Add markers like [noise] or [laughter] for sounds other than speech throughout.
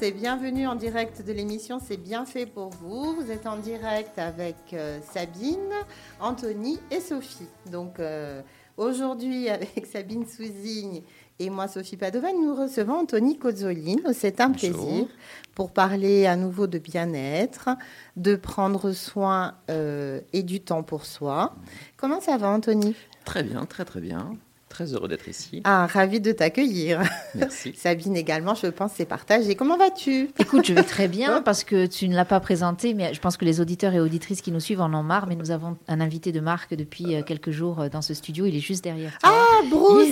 Tous et bienvenue en direct de l'émission C'est bien fait pour vous. Vous êtes en direct avec euh, Sabine, Anthony et Sophie. Donc euh, aujourd'hui [laughs] avec Sabine Souzigne et moi Sophie Padovan, nous recevons Anthony Cozzoline. C'est un Bonjour. plaisir pour parler à nouveau de bien-être, de prendre soin euh, et du temps pour soi. Comment ça va Anthony? Très bien, très très bien. Très heureux d'être ici. Ah, ravi de t'accueillir. Merci. [laughs] Sabine également, je pense, c'est partagé. Comment vas-tu? Écoute, je vais très bien parce que tu ne l'as pas présenté, mais je pense que les auditeurs et auditrices qui nous suivent en ont marre. Mais nous avons un invité de marque depuis euh, quelques jours euh, dans ce studio. Il est juste derrière toi. Ah, Bruce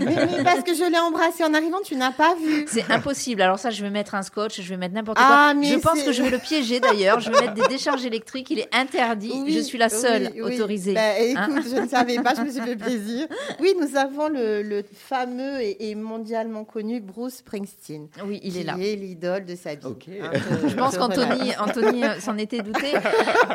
mais, [laughs] mais parce que je l'ai embrassé en arrivant, tu n'as pas vu. C'est impossible. Alors ça, je vais mettre un scotch, je vais mettre n'importe Ah, quoi. mais Je pense c'est- que je vais le piéger d'ailleurs. Je vais mettre des décharges électriques. Il est interdit. Oui, je suis la seule oui, oui. autorisée. Bah, écoute, Hein? je ne savais pas, je me suis fait plaisir. Oui, nous avons le, le fameux et, et mondialement connu Bruce Springsteen. oui, il est qui là. est l'idole de Sabine. Ok. Hein, je- [laughs] Je pense je qu'Anthony. Anthony euh, s'en était douté.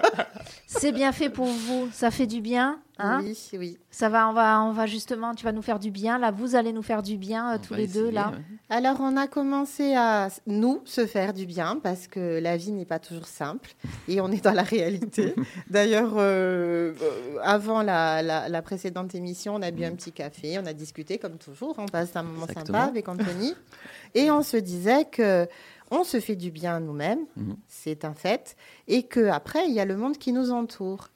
[laughs] C'est bien fait pour vous. Ça fait du bien. Hein Oui, oui. Ça va, on va, on va justement, tu vas nous faire du bien. Là, vous allez nous faire du bien euh, On tous les deux là. ouais. Alors, on a commencé à nous se faire du bien parce que la vie n'est pas toujours simple et on est dans la réalité. [laughs] D'ailleurs, euh, avant la, la- la précédente émission, on a bu un petit café, on a discuté comme toujours, on passe un moment Exactement. sympa avec Anthony et on se disait que on se fait du bien à nous-mêmes, Mhm. c'est un fait, et que après il y a le monde qui nous entoure.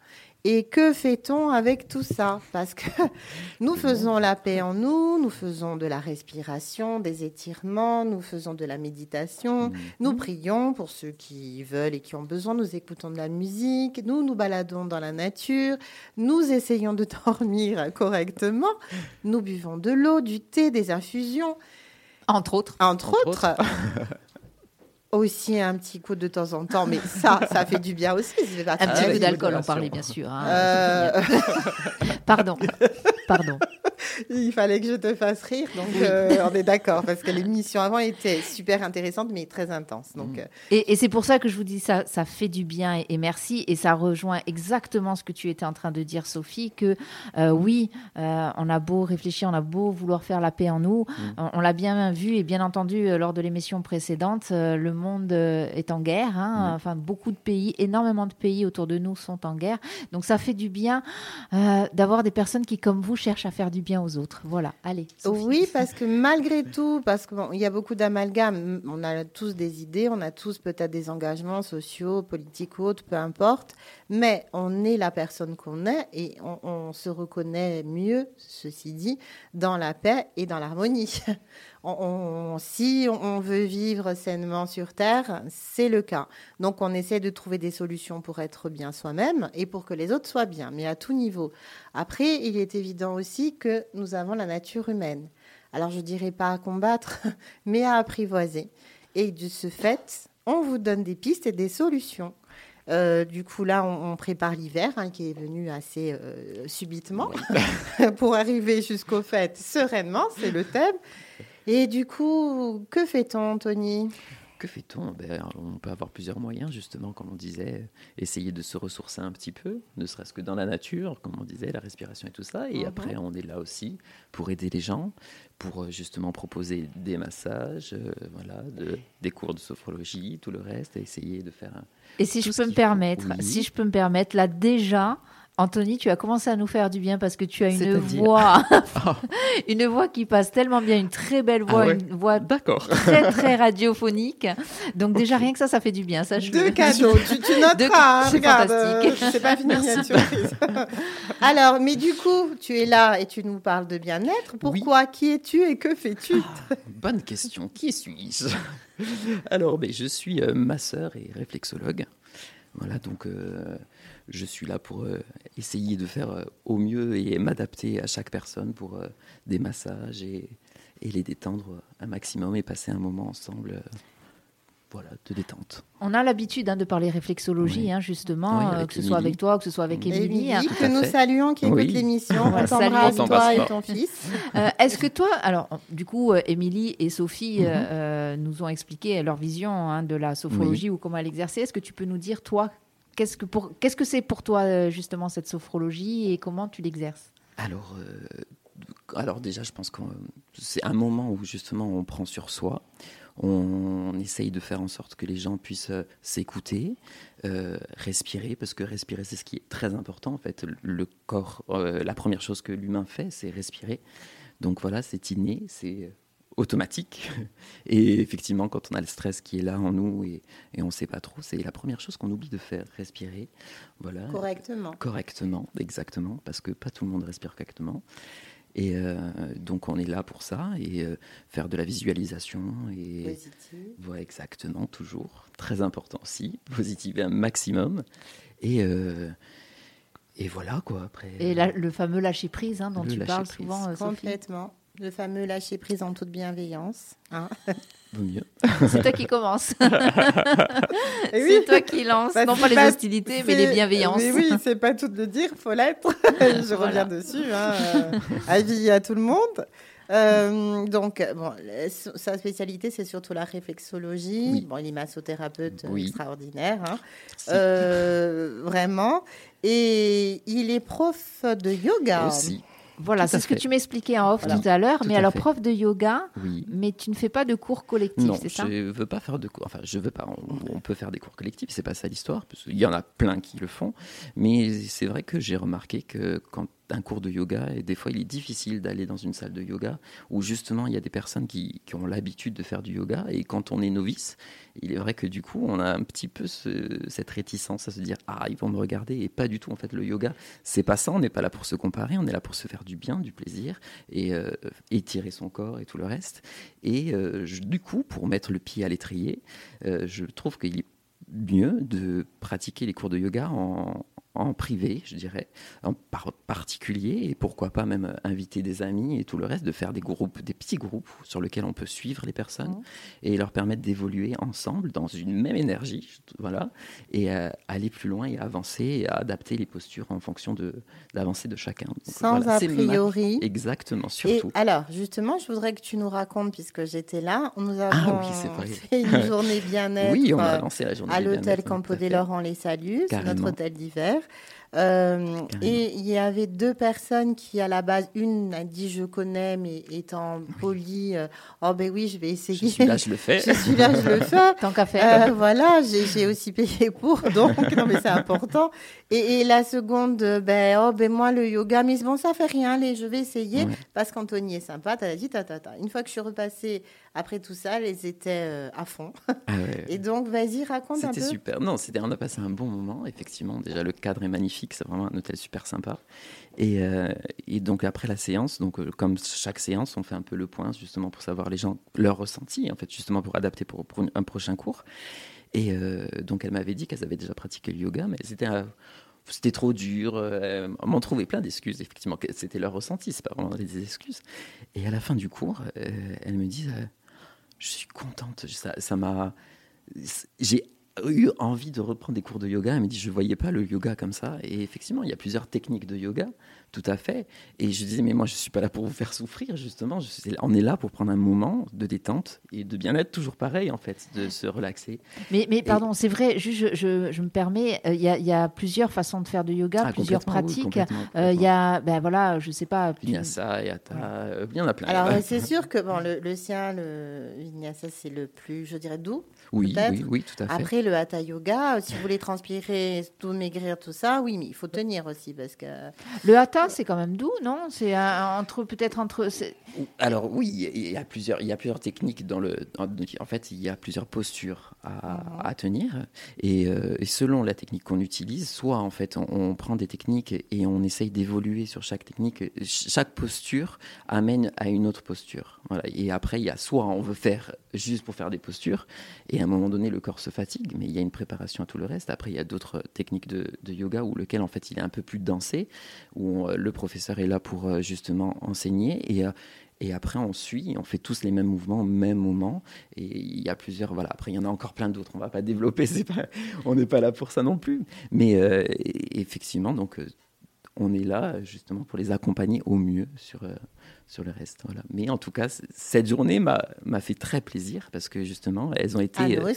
Et que fait-on avec tout ça? Parce que [laughs] nous faisons la paix en nous, nous faisons de la respiration, des étirements, nous faisons de la méditation, Mhm. nous prions pour ceux qui veulent et qui ont besoin, nous écoutons de la musique, nous nous baladons dans la nature, nous essayons de [laughs] dormir correctement, nous buvons de l'eau, du thé, des infusions, Entre autres. entre, Entre autres. [laughs] Aussi un petit coup de temps en temps, mais ça, ça fait du bien aussi. Un petit peu d'alcool, on parlait bien sûr. hein. Euh, [laughs] Pardon. Pardon. Il fallait que je te fasse rire, donc euh, on est d'accord, parce que l'émission avant était super intéressante, mais très intense. Donc, euh, Et, et c'est pour ça que je vous dis ça, ça fait du bien et, et merci. Et ça rejoint exactement ce que tu étais en train de dire, Sophie, que euh, oui, euh, on a beau réfléchir, on a beau vouloir faire la paix en nous. On, on l'a bien vu et bien entendu lors de l'émission précédente, euh, le monde est en guerre. hein. Enfin, beaucoup de pays, énormément de pays autour de nous sont en guerre. Donc ça fait du bien euh, d'avoir des personnes qui, comme vous, cherchent à faire du bien aux autres. Voilà, allez. Oui, parce que malgré tout, parce qu'il y a beaucoup d'amalgames, on a tous des idées, on a tous peut-être des engagements sociaux, politiques ou autres, peu importe, mais on est la personne qu'on est et on se reconnaît mieux, ceci dit, dans la paix et dans l'harmonie. [laughs] On- on- si on- veut vivre sainement sur Terre, c'est le cas. Donc on essaie de trouver des solutions pour être bien soi-même et pour que les autres soient bien, mais à tout niveau. Après, il est évident aussi que nous avons la nature humaine. Alors je dirais pas à combattre, [laughs] mais à apprivoiser. Et de ce fait, on vous donne des pistes et des solutions. Euh, du coup, là, on, on prépare l'hiver, hein, qui est venu assez euh, subitement, [laughs] pour arriver jusqu'au fait sereinement, c'est le thème. Et du coup, que fait-on, Tony Que fait-on? Ben, On peut avoir plusieurs moyens, justement, comme on disait, essayer de se ressourcer un petit peu, ne serait-ce que dans la nature, comme on disait, la respiration et tout ça. Et Mhm. après, on est là aussi pour aider les gens, pour euh, justement proposer des massages, euh, voilà, de- des cours de sophrologie, tout le reste, et essayer de faire un, Et si je peux me permettre, Oui. si je peux me permettre, là déjà, Anthony, tu as commencé à nous faire du bien parce que tu as une voix, [laughs] [laughs] une voix qui passe tellement bien, une très belle voix, Ah ouais une voix D'accord. très très [laughs] radiophonique. Donc déjà rien que ça, ça fait du bien. Ça, je Deux cadeaux, tu, tu noteras, Deux- hein, c'est regarde, fantastique. euh, pas fini. Alors, mais du coup, tu es là et tu nous parles de bien-être. Pourquoi Qui es-tu et que fais-tu Bonne question. Qui suis-je? Alors, ben, je suis euh, masseur et réflexologue. Voilà, donc euh, je suis là pour euh, essayer de faire euh, au mieux et m'adapter à chaque personne pour euh, des massages et, et les détendre un maximum et passer un moment ensemble, euh, voilà, de détente. On a l'habitude hein, de parler réflexologie, Oui. hein, justement, Oui, euh, que ce soit avec toi, que ce soit avec Émilie. Émilie, hein. Que nous fait. saluons, qui écoute Oui. l'émission. On t'embrasse, toi et ton fils. Euh, Est-ce que toi, alors du coup, Émilie et Sophie Mhm. euh, nous ont expliqué leur vision hein, de la sophrologie ou comment elle exerçait. Est-ce que tu peux nous dire, toi, qu'est-ce que pour qu'est-ce que c'est pour toi euh, justement cette sophrologie et comment tu l'exerces? Alors, euh, alors déjà, je pense que c'est un moment où justement on prend sur soi, on, essaye de faire en sorte que les gens puissent s'écouter, respirer, parce que respirer, c'est ce qui est très important. En fait, le corps, la première chose que l'humain fait, c'est respirer. Donc voilà, c'est inné, c'est automatique. Et effectivement, quand on a le stress qui est là en nous et, on ne sait pas trop, c'est la première chose qu'on oublie de faire, respirer. Voilà. Correctement. Correctement, exactement, parce que pas tout le monde respire correctement. Et euh, donc on est là pour ça et euh, faire de la visualisation et positive. Voilà, exactement, toujours très important aussi, positiver un maximum et euh, et voilà quoi après. Et le fameux lâcher prise hein, dont tu parles souvent. Complètement. Le fameux lâcher prise en toute bienveillance. Hein Vaut mieux. C'est toi qui commence. [laughs] c'est toi qui lance. non pas les hostilités, mais les bienveillances. Mais oui, c'est pas tout de dire, faut l'être. [laughs] Je reviens dessus. Hein. Euh, avis à tout le monde. Euh, donc, bon, sa spécialité, c'est surtout la réflexologie. Bon, il est massothérapeute extraordinaire, hein. euh, vraiment. Et il est prof de yoga. Aussi. Voilà, c'est ce que tu m'expliquais en off tout à l'heure. Mais alors, prof de yoga, mais tu ne fais pas de cours collectifs, c'est ça je veux pas faire de cours. Enfin, je veux pas. On, peut faire des cours collectifs, c'est pas ça l'histoire. Il y en a plein qui le font. Mais c'est vrai que j'ai remarqué que quand un cours de yoga et des fois il est difficile d'aller dans une salle de yoga où justement il y a des personnes qui, ont l'habitude de faire du yoga et quand on est novice, il est vrai que du coup on a un petit peu cette réticence à se dire ah ils vont me regarder et pas du tout en fait le yoga c'est pas ça, on n'est pas là pour se comparer, on est là pour se faire du bien, du plaisir et euh, étirer son corps et tout le reste. Et euh, du coup pour mettre le pied à l'étrier, euh, je trouve qu'il est mieux de pratiquer les cours de yoga en, en privé, je dirais, en par particulier, et pourquoi pas même inviter des amis et tout le reste, de faire des groupes, des petits groupes sur lesquels on peut suivre les personnes mmh. et leur permettre d'évoluer ensemble dans une même énergie, voilà, et euh, aller plus loin et avancer et adapter les postures en fonction de l'avancée de chacun. Sans a priori. Exactement, surtout. Et alors, justement, je voudrais que tu nous racontes, puisque j'étais là, nous ah avons fait une journée [laughs] bien-être oui, on a lancé la journée à l'hôtel Campo des Laurents les Salus, notre hôtel d'hiver dire. Euh, et il y avait deux personnes qui, à la base, une a dit je connais, mais étant polie, euh, oh ben oui, je vais essayer. Je suis là, je le fais. [laughs] je suis là, je le fais. [laughs] Tant qu'à faire. Euh, voilà, j'ai aussi payé pour, [laughs] donc non, mais c'est important. Et, la seconde, ben oh ben moi le yoga, mais bon ça fait rien, allez, je vais essayer parce qu'Anthony est sympa. T'as dit ta, ta, ta. Une fois que je suis repassée après tout ça, elles étaient à fond. Ah et donc vas-y, raconte un peu. C'était super. Non, c'était on a passé un bon moment. Effectivement, déjà le cadre est magnifique c'est vraiment un hôtel super sympa. Et, euh, donc après la séance, donc euh, comme chaque séance, on fait un peu le point justement pour savoir les gens leur ressenti, en fait justement pour adapter pour, un prochain cours. Et euh, donc elle m'avait dit qu'elles avaient déjà pratiqué le yoga, mais c'était c'était trop dur. on m'en trouvait plein d'excuses, effectivement. C'était leur ressenti, c'est pas vraiment des excuses. Et à la fin du cours, elle me dit Je suis contente, ça m'a. J'ai eu envie de reprendre des cours de yoga. Elle me dit, je ne voyais pas le yoga comme ça. Et effectivement, il y a plusieurs techniques de yoga. Tout à fait. Et je disais, mais moi, je ne suis pas là pour vous faire souffrir, justement. Je on est là pour prendre un moment de détente et de bien-être, toujours pareil, en fait, de se relaxer. Mais, mais pardon, c'est vrai, je, je, je, me permets, euh, il y, y, a plusieurs façons de faire du yoga, ah, plusieurs pratiques. Euh, il y a, ben voilà, je ne sais pas. Vinyasa, Yata, euh, il y en a plein. Alors, [laughs] c'est sûr que bon, le, le sien, le Vinyasa, c'est le plus, je dirais, doux. Oui, oui, oui, tout à fait. Après, le Hatha Yoga, si vous voulez transpirer, tout maigrir, tout ça, oui, mais il faut tenir aussi, parce que... Le Hatha, c'est quand même doux, non? C'est entre peut-être entre. Alors oui, il y a plusieurs, il y a plusieurs techniques dans le. en fait, il y a plusieurs postures à, mhm. tenir, euh, et, selon la technique qu'on utilise, soit en fait on, prend des techniques et on essaye d'évoluer sur chaque technique. Chaque posture amène à une autre posture. Voilà. Et après, il y a soit on veut faire juste pour faire des postures, et à un moment donné le corps se fatigue, mais il y a une préparation à tout le reste. Après, il y a d'autres techniques de, yoga où lequel en fait il est un peu plus dansé, où le professeur est là pour euh, justement enseigner et euh, et après, on suit, on fait tous les mêmes mouvements au même moment. Et il y a plusieurs. Voilà. Après, il y en a encore plein d'autres. On ne va pas développer. Pas, on n'est pas là pour ça non plus. Mais euh, effectivement, donc, on est là justement pour les accompagner au mieux sur, sur le reste. Voilà. Mais en tout cas, cette journée m'a fait très plaisir parce que justement, elles ont été ah,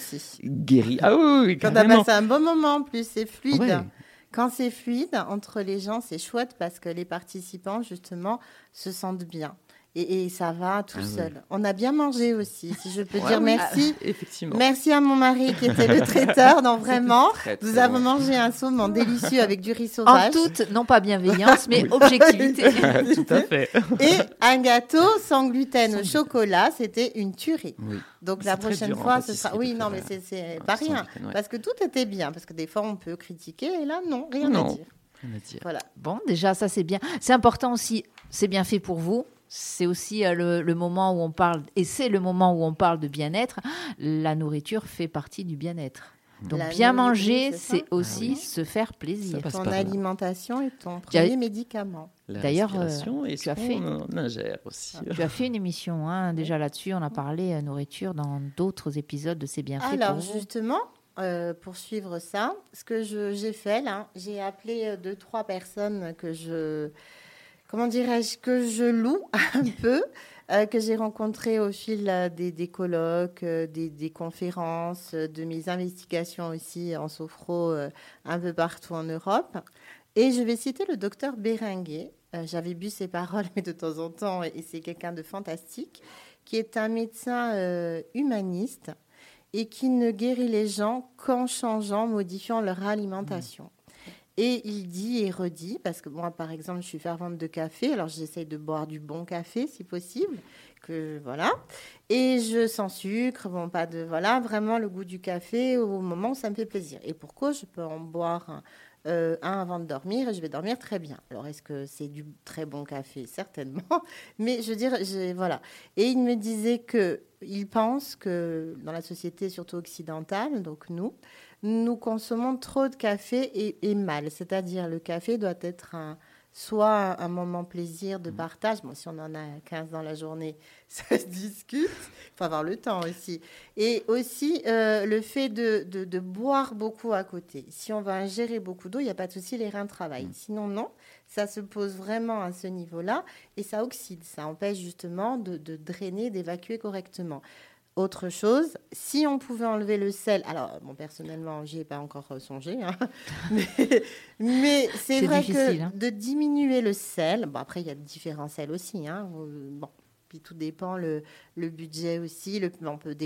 guéries. Ah oui, oui Quand on a passé un bon moment en plus, c'est fluide. Quand c'est fluide entre les gens, c'est chouette parce que les participants, justement, se sentent bien. Et, ça va tout Ah seul. On a bien mangé aussi, si je peux Ouais, dire oui, merci. Effectivement. Merci à mon mari qui était le traiteur. Non, vraiment. Très, très Nous avons bon. mangé un saumon délicieux avec du riz En sauvage. toute, non pas bienveillance, mais [laughs] Oui. objectivité. [laughs] Tout à fait. Et un gâteau sans gluten au chocolat, c'était une tuerie. Oui. Donc la prochaine dur en fois, ce sera. Oui, non, mais c'est- pas rien. gluten, ouais. Parce que tout était bien. Parce que des fois, on peut critiquer. Et là, non, rien Non. à dire. Rien à dire. Voilà. Bon, déjà, ça c'est bien. C'est important aussi, c'est bien fait pour vous. C'est aussi euh, le, le moment où on parle, et c'est le moment où on parle de bien-être. La nourriture fait partie du bien-être. Donc La bien manger, c'est aussi Ah oui. se faire plaisir. Ton alimentation est ton premier médicament. D'ailleurs, euh, tu as fait- ingère aussi. Tu as fait une émission hein, [laughs] déjà là-dessus. On a parlé euh, nourriture dans d'autres épisodes de C'est bien fait. Alors, pour justement, euh, pour suivre ça, ce que j'ai fait là, j'ai appelé euh, deux, trois personnes que je. Comment dirais-je Que je loue [laughs] un peu. euh, que j'ai rencontrées au fil euh, des, des colloques, euh, des, conférences, de mes investigations aussi en sophro un peu partout en Europe. Et je vais citer le docteur Béringuet. J'avais bu ses paroles, [laughs] mais de temps en temps, et c'est quelqu'un de fantastique, qui est un médecin humaniste et qui ne guérit les gens qu'en changeant, modifiant leur alimentation. Et il dit et redit, parce que moi, par exemple, je suis fervente de café, alors j'essaye de boire du bon café si possible, que voilà. Et je sans sucre, bon, pas de voilà, vraiment le goût du café au moment où ça me fait plaisir. Et pourquoi je peux en boire un, euh, un avant de dormir et je vais dormir très bien. Alors est-ce que c'est du très bon café? Certainement, [laughs] mais je veux dire, voilà. Et il me disait que il pense que dans la société, surtout occidentale, donc nous, nous consommons trop de café et, et mal. C'est-à-dire le café doit être un, soit un moment plaisir de partage. Bon, si on en a 15 dans la journée, [laughs] ça se discute. Il faut avoir le temps aussi. Et aussi euh, le fait de, de- de boire beaucoup à côté. Si on va ingérer beaucoup d'eau, il n'y a pas de souci, les reins travaillent. Sinon, non. Ça se pose vraiment à ce niveau-là et ça oxyde. Ça empêche justement de, de drainer, d'évacuer correctement. Autre chose, si on pouvait enlever le sel, alors bon, personnellement, j'y ai pas encore euh, songé, hein, [laughs] mais, mais c'est vrai que hein. de diminuer le sel, bon, après il y a différents sels aussi, hein, euh, bon, puis tout dépend le, le budget aussi, le, on peut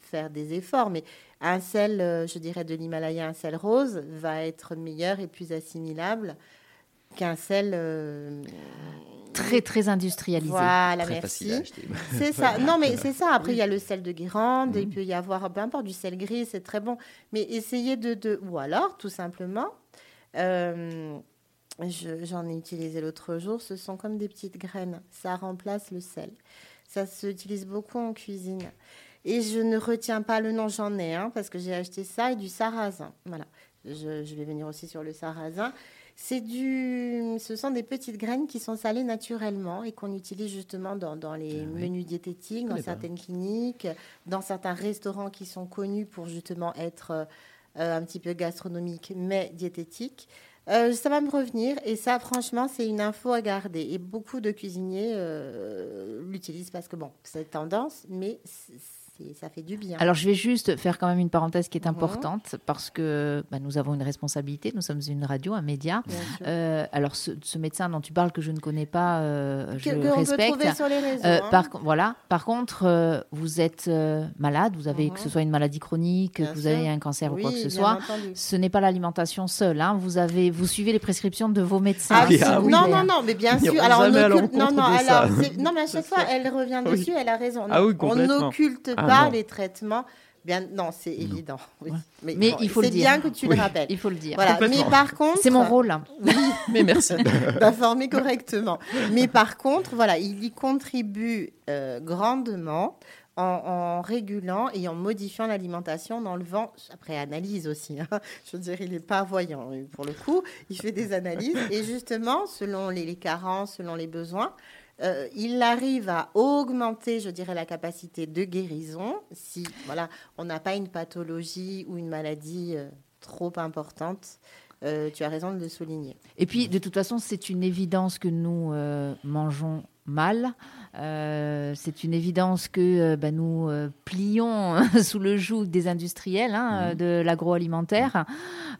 faire des efforts, mais un sel, euh, je dirais de l'Himalaya, un sel rose va être meilleur et plus assimilable qu'un sel euh, Très, très industrialisé. Voilà, Très merci. facile à acheter. C'est [laughs] ça. Non, mais c'est ça. Après, il y a le sel de Guérande, il peut y avoir, peu importe, du sel gris, c'est très bon. Mais essayez de, de- Ou alors, tout simplement, euh, je- j'en ai utilisé l'autre jour, ce sont comme des petites graines. Ça remplace le sel. Ça s'utilise beaucoup en cuisine. Et je ne retiens pas le nom, j'en ai un, parce que j'ai acheté ça et du sarrasin. Voilà. Je, je vais venir aussi sur le sarrasin. C'est du, ce sont des petites graines qui sont salées naturellement et qu'on utilise justement dans, dans les Ah oui. menus diététiques, dans pas. certaines cliniques, dans certains restaurants qui sont connus pour justement être euh, un petit peu gastronomiques mais diététiques. Euh, ça va me revenir et ça, franchement, c'est une info à garder. Et beaucoup de cuisiniers euh, l'utilisent parce que bon, c'est tendance, mais ça fait du bien. Alors, je vais juste faire quand même une parenthèse qui est Mhm. importante parce que bah, nous avons une responsabilité. Nous sommes une radio, un média. Euh, alors, ce, ce médecin dont tu parles que je ne connais pas, euh, je que, le que on peut respecte. trouver sur les réseaux. Euh, hein. par, con- voilà. par contre, euh, vous êtes euh, malade, vous avez Mhm. que ce soit une maladie chronique, Bien que vous sûr. avez un cancer ou quoi que ce soit. entendu. Ce n'est pas l'alimentation seule. hein. Vous avez, vous suivez les prescriptions de vos médecins. Ah, oui, ah oui. non, non, non, mais bien sûr. Alors, on occulte. Non, non, alors, non, mais à chaque [laughs] fois, elle revient Oui. dessus, elle a raison. Ah on complètement. Ah, pas les traitements. Bien, non, c'est évident. oui. Ouais. Mais, Mais bon, il faut le c'est dire. bien que tu Oui. le rappelles. Il faut le dire. Voilà. Mais par contre, C'est mon rôle. [laughs] Mais merci. [laughs] d'informer correctement. Mais par contre, voilà, il y contribue euh, grandement en, en régulant et en modifiant l'alimentation, en enlevant, après analyse aussi, hein. [laughs] je veux dire, il n'est pas voyant pour le coup, il fait des analyses et justement, selon les, les carences, selon les besoins, euh, il arrive à augmenter, je dirais, la capacité de guérison si voilà, on n'a pas une pathologie ou une maladie euh, trop importante. Euh, tu as raison de le souligner. Et puis, de toute façon, c'est une évidence que nous euh, mangeons mal. Euh, c'est une évidence que euh, bah, nous euh, plions [laughs] sous le joug des industriels hein, euh, de l'agroalimentaire.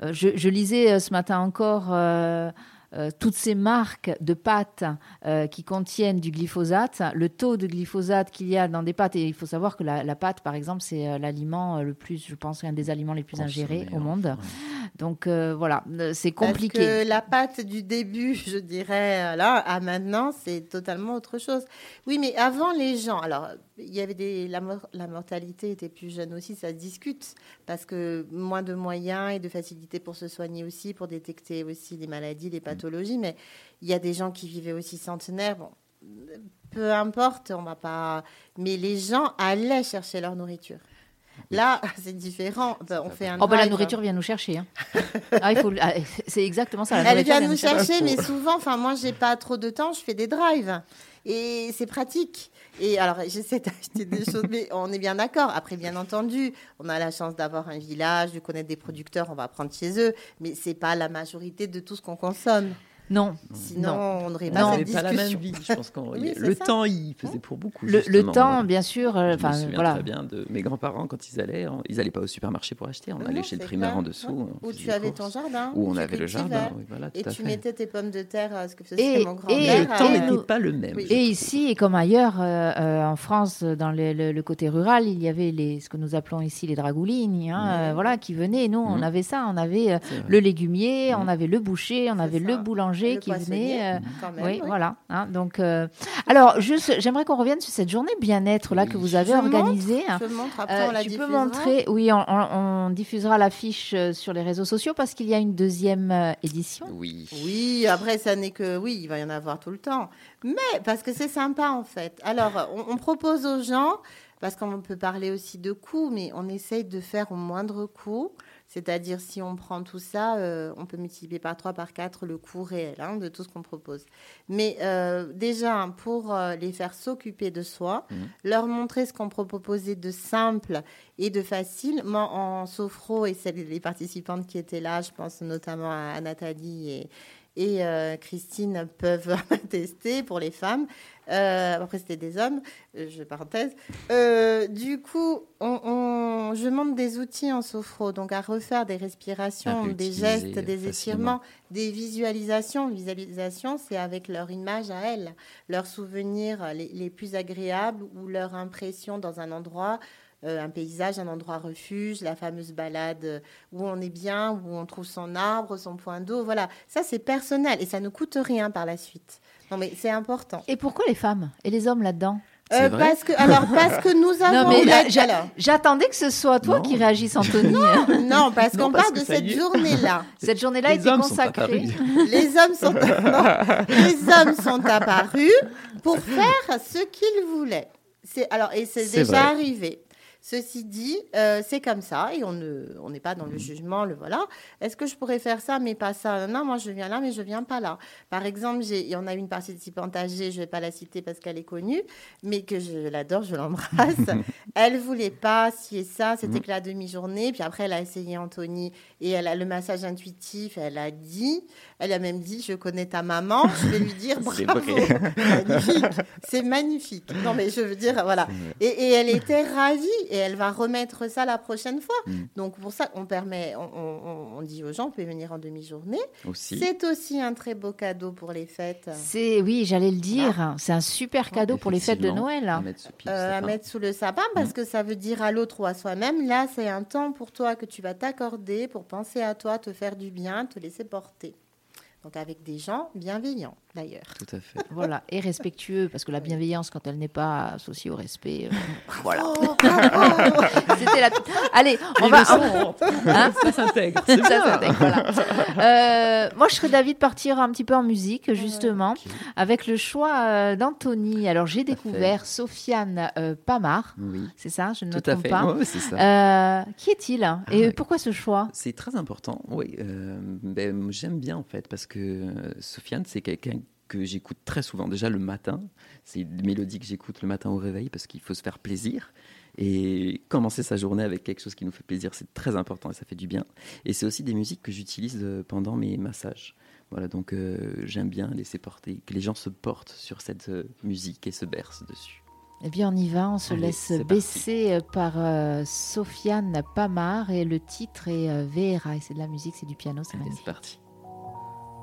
Euh, je, je lisais euh, ce matin encore. Euh, euh, toutes ces marques de pâtes euh, qui contiennent du glyphosate, le taux de glyphosate qu'il y a dans des pâtes, et il faut savoir que la, pâte, par exemple, c'est l'aliment le plus, je pense, un des aliments les plus ingérés au monde. Donc voilà, c'est compliqué. Parce que la pâte du début, [laughs] je dirais, là, à maintenant, c'est totalement autre chose. Oui, mais avant les gens, alors il y avait des, la, mortalité était plus jeune aussi, ça se discute parce que moins de moyens et de facilité pour se soigner aussi, pour détecter aussi les maladies, les pathologies. Mais il y a des gens qui vivaient aussi centenaires. Bon, peu importe, on va pas. Mais les gens allaient chercher leur nourriture. Là, [laughs] c'est différent. On fait un oh, bah, la nourriture vient nous chercher. Hein. ah, ah c'est exactement ça. La Elle vient, nous chercher, mais souvent, enfin, moi, j'ai pas trop de temps, je fais des drives. Et c'est pratique. Et alors, j'essaie d'acheter des choses, mais on est bien d'accord. Après, bien entendu, on a la chance d'avoir un village, de connaître des producteurs, on va prendre chez eux, mais c'est pas la majorité de tout ce qu'on consomme. Non. Sinon, on n'aurait pas, cette pas la même vie. Je pense qu'on [laughs] le temps, il faisait pour beaucoup. Le, temps, bien sûr. Euh, je me souviens voilà. très bien de mes grands-parents quand ils allaient. Ils n'allaient pas au supermarché pour acheter. On allait chez le primaire en dessous. Où tu avais ton jardin. Où on avait le jardin. et tu mettais tes pommes de terre, euh, ce que faisait mon grand-père. Et le temps n'était pas le même. Et ici, et comme ailleurs, euh, en France, dans le, côté rural, il y avait les, ce que nous appelons ici les dragoulignes, hein, voilà, qui venaient. Nous, on avait ça. On avait le légumier, on avait le boucher, on avait le boulanger qui venait. Euh, oui, voilà. Hein, donc, euh, alors, juste, j'aimerais qu'on revienne sur cette journée bien-être là que vous avez organisée. je montre, après, on euh, tu peux montrer Oui, on, diffusera l'affiche sur les réseaux sociaux parce qu'il y a une deuxième édition. Oui. Oui, après, ça n'est que oui, il va y en avoir tout le temps. Mais parce que c'est sympa en fait. Alors, on, propose aux gens parce qu'on peut parler aussi de coûts, mais on essaye de faire au moindre coût. C'est-à-dire, si on prend tout ça, euh, on peut multiplier par 3, par 4 le coût réel hein, de tout ce qu'on propose. Mais euh, déjà, pour euh, les faire s'occuper de soi, mmh. leur montrer ce qu'on peut proposer de simple et de facile. Moi, en sophro, et celles, les participantes qui étaient là, je pense notamment à, Nathalie et, et Christine peuvent [laughs] tester pour les femmes. Euh, après, c'était des hommes, euh, je parenthèse. Euh, du coup, on, je montre des outils en sophro, donc à refaire des respirations, des gestes, des étirements, des visualisations. Visualisation, c'est avec leur image à elles, leurs souvenirs les, les plus agréables ou leur impression dans un endroit. un paysage, un endroit refuge, la fameuse balade où on est bien, où on trouve son arbre, son point d'eau. Voilà, ça c'est personnel et ça ne coûte rien par la suite. Non, mais c'est important. Et pourquoi les femmes et les hommes là-dedans? Euh, parce que alors parce que nous [laughs] avons non, j'attendais que ce soit toi qui réagisse Anthony. Non, [laughs] non parce qu'on parle de [laughs] cette journée-là. Cette journée-là était consacrée. les hommes sont les hommes sont apparus pour faire ce qu'ils voulaient. C'est alors et c'est déjà arrivé. Ceci dit, euh, c'est comme ça et on ne, on n'est pas dans le mmh. jugement, le voilà. Est-ce que je pourrais faire ça, mais pas ça? Non, moi je viens là, mais je viens pas là. Par exemple, il y en a une participante âgée, je vais pas la citer parce qu'elle est connue, mais que je l'adore, je l'embrasse. [laughs] elle voulait pas ci et ça, c'était mmh. que la demi-journée. Puis après, elle a essayé Anthony et elle a le massage intuitif. Elle a dit, elle a même dit, je connais ta maman, je vais lui dire [laughs] bravo. [laughs] magnifique, c'est magnifique. Non, mais je veux dire, voilà. Et, et elle était ravie et elle va remettre ça la prochaine fois. Mm. Donc pour ça, on permet, on, dit aux gens, vous pouvez venir en demi-journée. C'est aussi un très beau cadeau pour les fêtes. C'est oui, j'allais le dire, c'est un super cadeau pour les fêtes de Noël. À mettre sous, le sapin parce mm. que ça veut dire à l'autre ou à soi-même, là c'est un temps pour toi que tu vas t'accorder pour penser à toi, te faire du bien, te laisser porter. Donc avec des gens bienveillants d'ailleurs. Tout à fait. [laughs] Voilà, et respectueux, parce que la bienveillance, quand elle n'est pas associée au respect, euh, [laughs] voilà. [laughs] Oh, C'était la. Allez, on va. Hein ça s'intègre. Ça s'intègre. Voilà. Euh, moi, je serais d'avis de partir un petit peu en musique, justement, avec le choix euh, d'Anthony. Alors, j'ai découvert Sofiane Pamar. Oui. C'est ça, je ne me trompe pas. Oui, c'est ça. qui est-il? Et pourquoi ce choix? C'est très important. Oui, ben, j'aime bien en fait, parce que Sofiane, c'est quelqu'un que j'écoute très souvent, déjà le matin. C'est une mélodie que j'écoute le matin au réveil parce qu'il faut se faire plaisir. Et commencer sa journée avec quelque chose qui nous fait plaisir, c'est très important et ça fait du bien. Et c'est aussi des musiques que j'utilise euh, pendant mes massages. Voilà, donc euh, j'aime bien laisser porter, que les gens se portent sur cette euh, musique et se bercent dessus. Eh bien, on y va, on se laisse baisser par Sofiane Pamar et le titre est Vera et c'est de la musique, c'est du piano, c'est magnifique. C'est parti.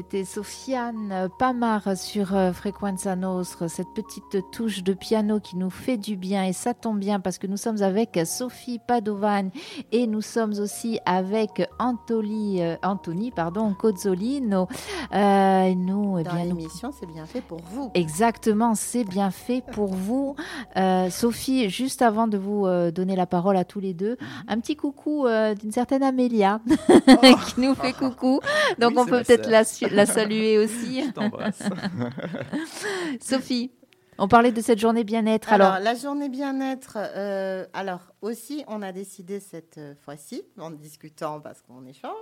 C'était Sofiane Pamar sur euh, Frequenza Nostre, cette petite touche de piano qui nous fait du bien et ça tombe bien parce que nous sommes avec Sophie Padovan et nous sommes aussi avec Anthony, euh, Anthony pardon, Cozzolino. Euh, nous, eh l'émission, c'est bien fait pour vous. Exactement, c'est bien fait pour vous. Euh, Sophie, juste avant de vous donner la parole à tous les deux, un petit coucou d'une certaine Amélia [laughs] qui nous fait [laughs] coucou. Donc on peut peut-être la la saluer aussi. Je t'embrasse. [laughs] Sophie, on parlait de cette journée bien-être. Alors, la journée bien-être, euh, alors aussi, on a décidé cette euh, fois-ci, en discutant parce qu'on échange,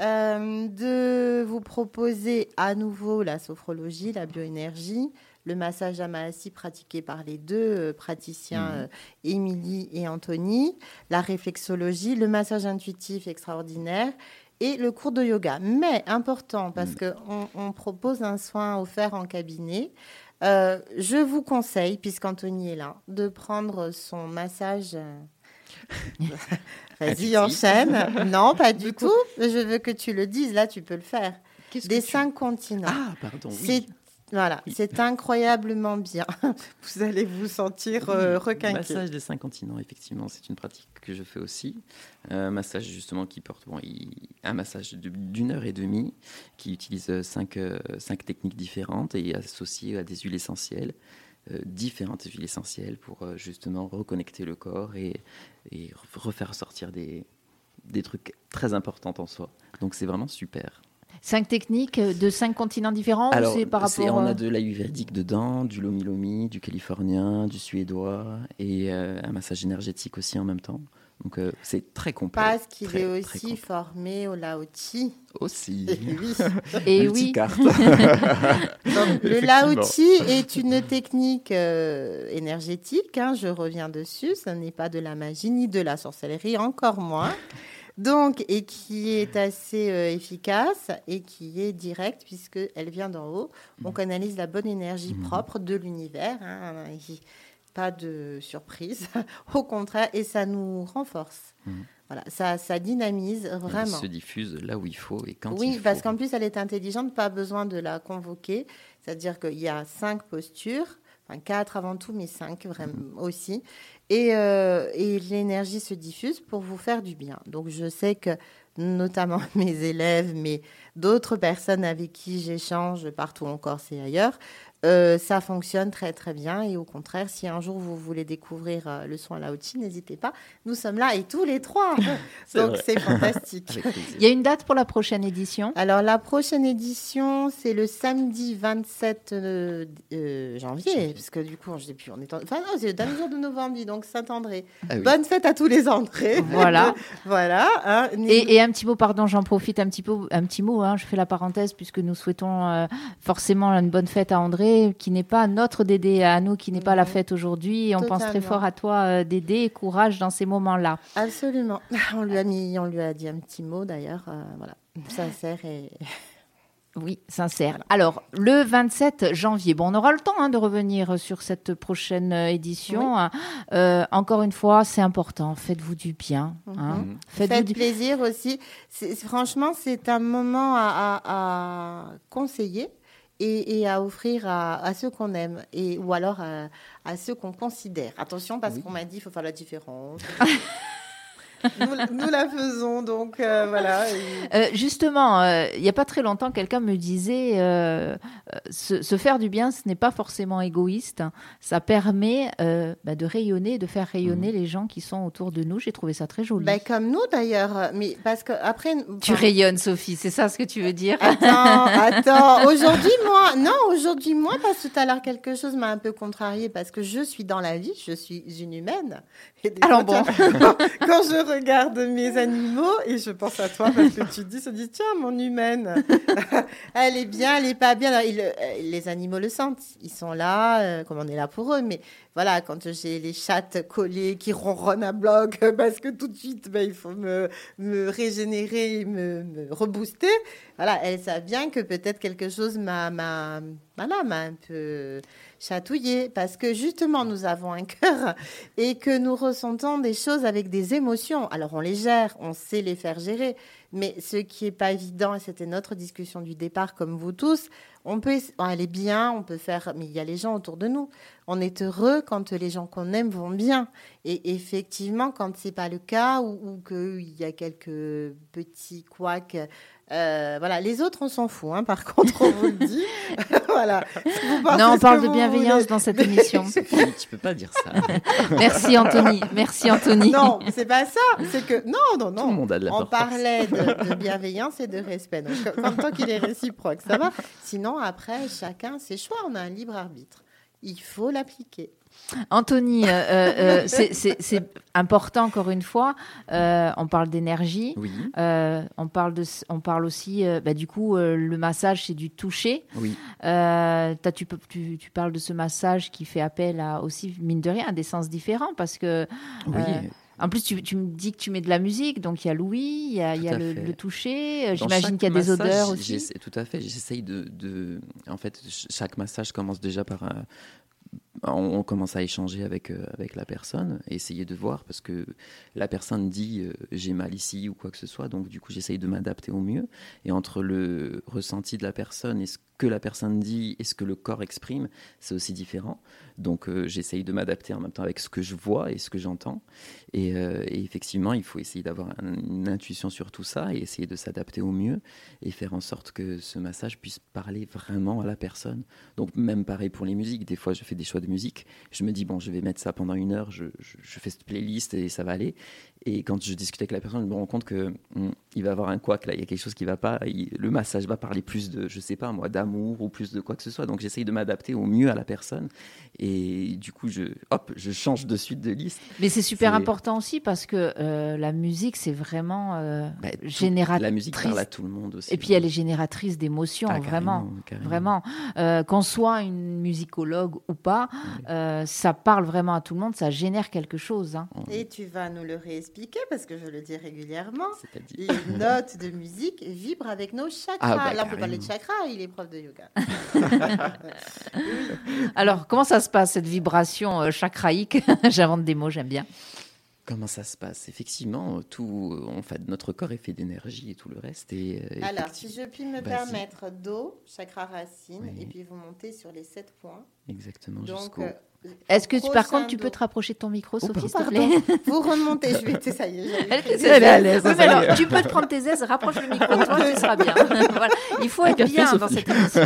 euh, de vous proposer à nouveau la sophrologie, la bioénergie, le massage à Maassi pratiqué par les deux praticiens, mmh. Émilie et Anthony, la réflexologie, le massage intuitif extraordinaire et le cours de yoga. Mais important, parce mm. qu'on on propose un soin offert en cabinet. Euh, je vous conseille, puisqu'Anthony est là, de prendre son massage. Euh, [laughs] vas-y, enchaîne. non, pas du tout. Je veux que tu le dises. Là, tu peux le faire. Des cinq continents. Ah, pardon. Oui. Voilà, c'est incroyablement bien. [laughs] Vous allez vous sentir euh, requinqué. Massage des cinq continents, effectivement, c'est une pratique que je fais aussi. Un massage justement qui porte bon, un massage d'une heure et demie qui utilise cinq, euh, cinq techniques différentes et associé à des huiles essentielles. Euh, différentes huiles essentielles pour justement reconnecter le corps et, et refaire sortir des, des trucs très importants en soi. Donc c'est vraiment super. Cinq techniques de cinq continents différents Alors, par rapport... on a de l'ayurvédique dedans, du lomi lomi, du californien, du suédois et euh, un massage énergétique aussi en même temps. Donc euh, c'est très complet. Parce qu'il est aussi formé au Laoti. Aussi. Et oui. [laughs] [laughs] le Laoti est une technique euh, énergétique. Hein, je reviens dessus. Ce n'est pas de la magie ni de la sorcellerie, encore moins. Donc, et qui est assez euh, efficace et qui est directe puisqu'elle vient d'en haut. On canalise la bonne énergie mmh. propre de l'univers. Hein, pas de surprise, [laughs] au contraire, et ça nous renforce. Mmh. Voilà, ça, ça dynamise vraiment. Elle se diffuse là où il faut et quand il faut. Oui, parce qu'en plus, elle est intelligente, pas besoin de la convoquer. C'est-à-dire qu'il y a cinq postures, enfin quatre avant tout, mais cinq vraiment mmh. aussi. Euh, et, l'énergie se diffuse pour vous faire du bien. Donc je sais que notamment [laughs] mes élèves, mais d'autres personnes avec qui j'échange partout en Corse et ailleurs, euh, ça fonctionne très très bien et au contraire, si un jour vous voulez découvrir euh, le soin Laochi, n'hésitez pas. Nous sommes là et tous les trois, [laughs] donc c'est fantastique. Il y a une date pour la prochaine édition? Alors la prochaine édition, c'est le samedi 27 euh, janvier, parce que du coup, je sais plus, on est enfin non, c'est le dernier jour de novembre, donc Saint-André. Ah Bonne fête à tous les Andrés. Voilà, [laughs] voilà. Hein, et, et, un petit mot, pardon, j'en profite un petit peu, un petit mot. Hein, je fais la parenthèse puisque nous souhaitons forcément une bonne fête à André qui n'est pas notre Dédé à nous, qui n'est pas la fête aujourd'hui. On pense très fort à toi, euh, Dédé, et courage dans ces moments-là. Absolument. [laughs] On lui a mis, on lui a dit un petit mot d'ailleurs, euh, voilà, sincère et. [laughs] Oui, sincère. Alors, le 27 janvier, bon, on aura le temps hein, de revenir sur cette prochaine euh, édition. encore une fois, c'est important. Faites-vous du bien. Hein. Mhm. Faites, du plaisir aussi. Franchement, c'est un moment à conseiller et, à offrir à, ceux qu'on aime et ou alors à, ceux qu'on considère. Attention parce qu'on m'a dit il faut faire la différence. [laughs] nous, la faisons, donc euh, voilà. Euh, justement, euh, il n'y a pas très longtemps, quelqu'un me disait se, faire du bien, ce n'est pas forcément égoïste. Ça permet bah, de rayonner, de faire rayonner mmh. les gens qui sont autour de nous. J'ai trouvé ça très joli. Bah, comme nous d'ailleurs, mais parce que après. Tu rayonnes, Sophie, c'est ça ce que tu veux dire? Attends, [laughs] attends. Aujourd'hui, moi, non, aujourd'hui, moi, parce que tout à l'heure, quelque chose m'a un peu contrarié parce que je suis dans la vie, je suis une humaine. Alors bon, [laughs] quand je regarde mes animaux et je pense à toi parce que tu te dis, se dit, tiens, mon humaine, [laughs] elle est bien, elle est pas bien. Euh, les animaux le sentent, ils sont là, euh, comme on est là pour eux. Mais voilà, quand j'ai les chattes collées qui ronronnent à bloc [laughs] parce que tout de suite, ben, il faut me, me régénérer, me, me rebooster. Voilà, elles savent bien que peut-être quelque chose m'a voilà, m'a un peu chatouillé parce que justement nous avons un cœur et que nous ressentons des choses avec des émotions. Alors on les gère, on sait les faire gérer, mais ce qui est pas évident, et c'était notre discussion du départ, comme vous tous, on peut aller bien, on peut faire, mais il y a les gens autour de nous. On est heureux quand les gens qu'on aime vont bien. Et effectivement, quand c'est pas le cas ou, ou qu'il y a quelques petits couacs euh, voilà, les autres, on s'en fout. Hein, par [laughs] contre, on vous le dit. [laughs] voilà. non, on parle de bienveillance dans cette émission. tu peux pas dire ça. [laughs] Merci Anthony. Merci Anthony. Non, c'est pas ça. C'est que non, non, non. Tout le monde a de la on parlait de, bienveillance et de respect. Donc, comme tant qu'il est réciproque, ça va. Sinon, après, chacun ses choix. On a un libre arbitre. Il faut l'appliquer. Anthony, euh, euh, euh, c'est important encore une fois. on parle d'énergie. on parle de, on parle aussi, bah, du coup, le massage, c'est du toucher. Oui. tu, tu, tu, parles de ce massage qui fait appel à aussi mine de rien à des sens différents parce que. En plus, tu, me dis que tu mets de la musique, donc il y a l'ouïe, il y a, le, toucher. J'imagine qu'il y a des odeurs aussi. Tout à fait. J'essaye de, de, En fait, chaque massage commence déjà par on, commence à échanger avec, euh, avec la personne, essayer de voir, parce que la personne dit euh, j'ai mal ici ou quoi que ce soit, donc du coup j'essaye de m'adapter au mieux. Et entre le ressenti de la personne et ce que la personne dit et ce que le corps exprime, c'est aussi différent. Donc euh, j'essaye de m'adapter en même temps avec ce que je vois et ce que j'entends. Et, effectivement, il faut essayer d'avoir une intuition sur tout ça et essayer de s'adapter au mieux et faire en sorte que ce massage puisse parler vraiment à la personne. Donc même pareil pour les musiques, des fois je fais des choix de musique, je me dis, bon, je vais mettre ça pendant une heure, je, fais cette playlist et ça va aller. Et quand je discute avec la personne, je me rends compte que hmm, il va avoir un couac là, il y a quelque chose qui va pas. le massage va parler plus de, je sais pas moi, d'amour ou plus de quoi que ce soit. Donc j'essaye de m'adapter au mieux à la personne. Et du coup, je, hop, je change de suite de liste. Mais c'est super important aussi parce que euh, la musique, c'est vraiment euh, bah, génératrice. La musique parle à tout le monde aussi. Et puis elle est génératrice d'émotions, ah, vraiment, vraiment. Euh, qu'on soit une musicologue ou pas, euh, ça parle vraiment à tout le monde, ça génère quelque chose. Hein. Et tu vas nous le réexpliquer parce que je le dis régulièrement. Les [laughs] notes de musique vibrent avec nos chakras. Ah, bah, Là, on peut parler de chakras, il est prof de yoga. [laughs] Alors, comment ça se passe cette vibration euh, chakraïque? [laughs] J'invente des mots, j'aime bien. Comment ça se passe Effectivement, tout, en fait, notre corps est fait d'énergie et tout le reste. Et, euh, Alors, si je puis me permettre, Do, chakra racine, et puis vous montez sur les sept points. Exactement, jusqu'au... Euh, est-ce que par contre tu peux te rapprocher de ton micro, oh, Sophie, s'il te plaît? [laughs] Vous remontez, je vais. Ça y est, elle est à l'aise. alors, tu peux te prendre tes aises, rapproche le micro de toi, tu seras bien. [laughs] voilà. Il faut être bien dans cette émission.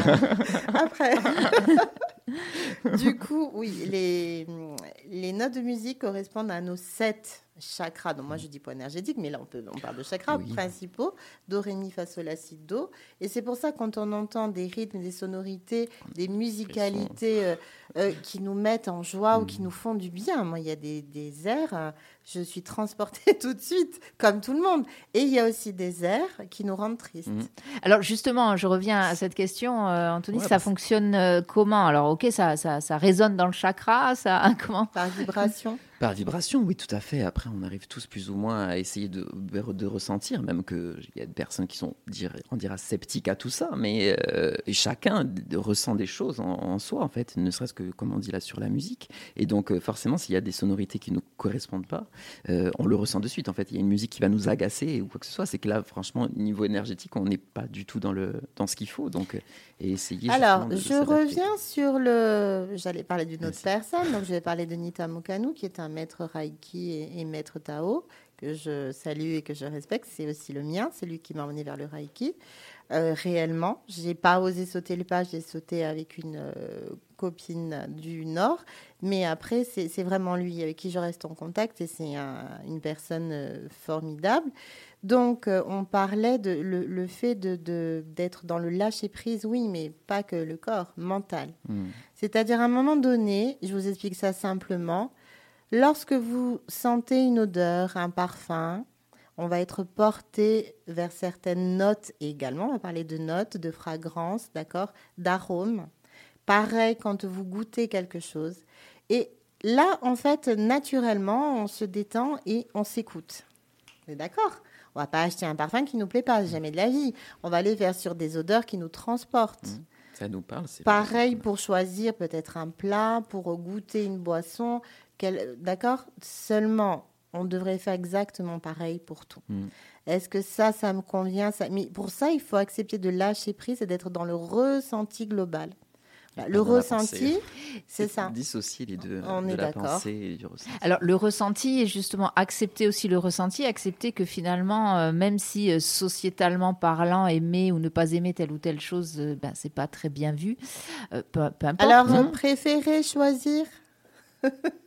Après. [laughs] [laughs] du coup, oui, les, les notes de musique correspondent à nos sept chakras. Donc moi je dis point énergétique, mais là on, peut, on parle de chakras principaux, do, ré, mi, fa, sol, la, si, do. Et c'est pour ça quand on entend des rythmes, des sonorités, des musicalités euh, euh, qui nous mettent en joie ou qui nous font du bien. Moi il y a des, des airs, je suis transportée [laughs] tout de suite, comme tout le monde. Et il y a aussi des airs qui nous rendent tristes. Mm. Alors justement, je reviens à cette question, Anthony, ça fonctionne comment? Alors ok, ça, ça, ça, résonne dans le chakra, ça [laughs] comment? Par vibration par vibration, oui, tout à fait. Après, on arrive tous plus ou moins à essayer de, de ressentir, même qu'il y a des personnes qui sont, on dira, sceptiques à tout ça, mais euh, chacun ressent des choses en, soi, en fait, ne serait-ce que, comme on dit là, sur la musique. Et donc, euh, forcément, s'il y a des sonorités qui ne nous correspondent pas, euh, on le ressent de suite. En fait, il y a une musique qui va nous agacer ou quoi que ce soit. C'est que là, franchement, niveau énergétique, on n'est pas du tout dans, le, dans ce qu'il faut. Donc, et essayer. Alors, je reviens sur le. J'allais parler d'une autre personne, donc je vais parler de Nita Mukanu, qui est un maître Reiki et, maître Tao, que je salue et que je respecte. C'est aussi le mien, c'est lui qui m'a emmené vers le Reiki. Euh, réellement, j'ai pas osé sauter le pas, j'ai sauté avec une euh, copine du Nord, mais après, c'est vraiment lui avec qui je reste en contact et c'est une personne euh, formidable. Donc, euh, on parlait de le, fait d'être de, dans le lâcher prise, oui, mais pas que le corps, mental. Hmm. C'est-à-dire, à un moment donné, je vous explique ça simplement, lorsque vous sentez une odeur, un parfum, on va être porté vers certaines notes également. On va parler de notes, de fragrances, d'accord, d'arômes. Pareil quand vous goûtez quelque chose. Et là, en fait, naturellement, on se détend et on s'écoute. D'accord? On va pas acheter un parfum qui nous plaît pas, jamais de la vie. On va aller vers sur des odeurs qui nous transportent. Mmh. Ça nous parle. c'est Pareil pour choisir peut-être un plat, pour goûter une boisson. D'accord? Seulement, on devrait faire exactement pareil pour tout. Mm. Est-ce que ça, ça me convient ça... Mais pour ça, il faut accepter de lâcher prise et d'être dans le ressenti global. Voilà, Le ressenti, c'est ça. Dissocier les deux, On de est la d'accord. pensée et du ressenti. Alors le ressenti est justement accepter aussi le ressenti, accepter que finalement, euh, même si euh, sociétalement parlant, aimer ou ne pas aimer telle ou telle chose, euh, ben, c'est pas très bien vu. Euh, peu, peu importe. Alors, hein. euh, préférez choisir? [laughs]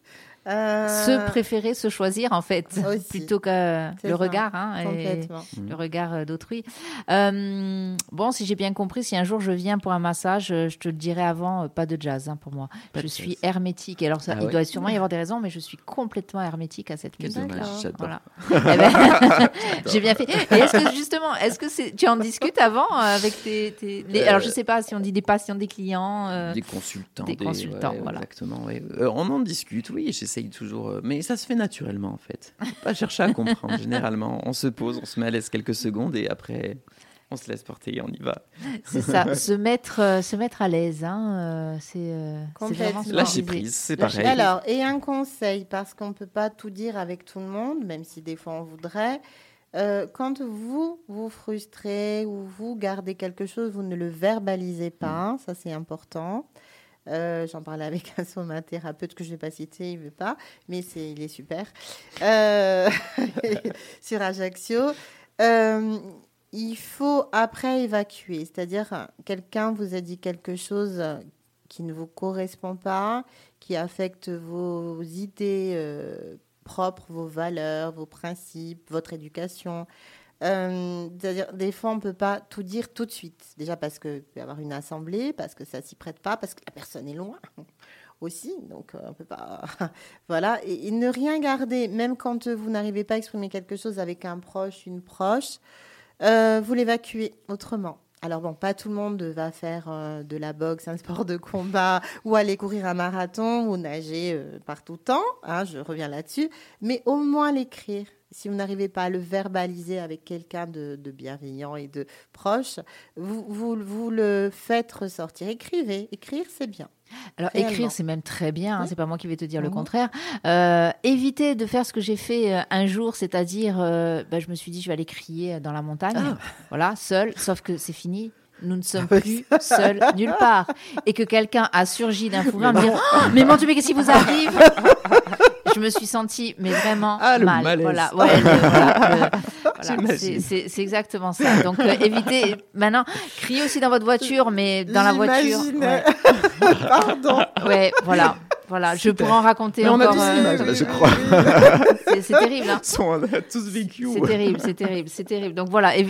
Euh, se préférer, se choisir en fait, [laughs] Aussi. plutôt que le regard hein, et le regard euh, d'autrui. Euh, bon, si j'ai bien compris, si un jour je viens pour un massage, euh, je te le dirai avant, euh, pas de jazz hein, pour moi. Pas je suis jazz. hermétique. Alors ça, Ah il ouais. doit sûrement y avoir des raisons, mais je suis complètement hermétique à cette Quel musique. dommage, D'accord. j'adore. Voilà. [laughs] Eh ben, J'ai bien fait. Et est-ce que justement, est-ce que c'est, tu en discutes avant euh, avec tes, tes- les- Euh, alors je sais pas si on dit des patients, des clients. euh, Des consultants. des consultants, ouais, voilà. Exactement, ouais. Euh, on en discute, oui, j'essaye toujours. euh, mais ça se fait naturellement, en fait. Faut pas chercher à comprendre. [laughs] Généralement, on se pose, on se met à l'aise quelques secondes et après, on se laisse porter et on y va. c'est ça, [laughs] se mettre, euh, se mettre à l'aise. Hein, euh, c'est, euh, Complètement. Lâcher prise, c'est pareil. Alors, et un conseil, parce qu'on ne peut pas tout dire avec tout le monde, même si des fois on voudrait. Euh, quand vous vous frustrez ou vous gardez quelque chose, vous ne le verbalisez pas, ça c'est important. Euh, J'en parlais avec [laughs] un somathérapeute que je ne vais pas citer, il ne veut pas, mais c'est, il est super. Euh, [laughs] sur Ajaccio. Euh, il faut après évacuer, c'est-à-dire quelqu'un vous a dit quelque chose qui ne vous correspond pas, qui affecte vos idées propres, vos valeurs, vos principes, votre éducation. Euh, C'est-à-dire, des fois, on ne peut pas tout dire tout de suite. Déjà parce qu'il peut y avoir une assemblée, parce que ça s'y prête pas, parce que la personne est loin [laughs] aussi. Donc, euh, on peut pas. [laughs] voilà. Et, ne rien garder, même quand euh, vous n'arrivez pas à exprimer quelque chose avec un proche, une proche, vous l'évacuez autrement. Alors bon, pas tout le monde va faire euh, de la boxe, un sport de combat, ou aller courir un marathon, ou nager euh, par tout temps. hein, je reviens là-dessus. Mais au moins l'écrire. Si vous n'arrivez pas à le verbaliser avec quelqu'un de, de bienveillant et de proche, vous, vous, vous le faites ressortir. Écrivez. Écrire, c'est bien. Alors Réellement. écrire, c'est même très bien. hein, Oui. c'est pas moi qui vais te dire le Mhm. contraire. Euh, éviter de faire ce que j'ai fait euh, un jour, c'est-à-dire, euh, bah, je me suis dit, je vais aller crier dans la montagne, Ah. voilà, seul. Sauf que c'est fini. Nous ne sommes Ah oui. plus seuls nulle part. Et que quelqu'un a surgi d'un fourré en me disant Oh, Mais mon Dieu, mais qu'est-ce qui vous arrive? Je me suis sentie, mais vraiment Ah, mal. malaise. Voilà, ouais, voilà, voilà, [laughs] c'est- exactement ça. Donc, euh, évitez. Maintenant, criez aussi dans votre voiture, mais dans la voiture. Ouais. [laughs] Pardon. Ouais, voilà. Voilà, je pourrais en raconter Mais on a encore. tous euh, l'image, je crois. c'est terrible, hein. On a tous vécu. C'est terrible, c'est terrible, c'est terrible. Donc voilà, et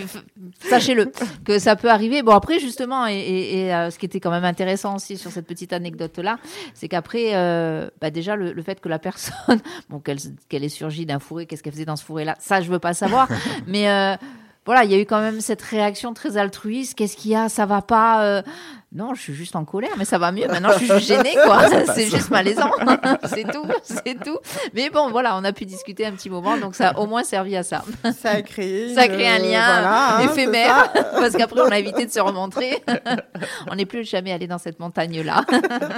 sachez-le que ça peut arriver. Bon après justement, et, et- et, euh, ce qui était quand même intéressant aussi sur cette petite anecdote là, c'est qu'après, euh, bah, déjà le, le fait que la personne, [laughs] bon qu'elle qu'elle ait surgi d'un fourré, qu'est-ce qu'elle faisait dans ce fourré là, ça je veux pas savoir, [laughs] mais voilà, il y a eu quand même cette réaction très altruiste. Qu'est-ce qu'il y a? Ça va pas Non, je suis juste en colère, mais ça va mieux. Maintenant, je suis juste gênée, quoi. [laughs] c'est juste malaisant. [laughs] c'est tout, c'est tout. Mais bon, voilà, on a pu discuter un petit moment, donc ça a au moins servi à ça. Ça a créé, [laughs] Ça une- crée un lien voilà, hein, éphémère, parce qu'après, on a évité de se remontrer. on n'est plus jamais allé dans cette montagne-là.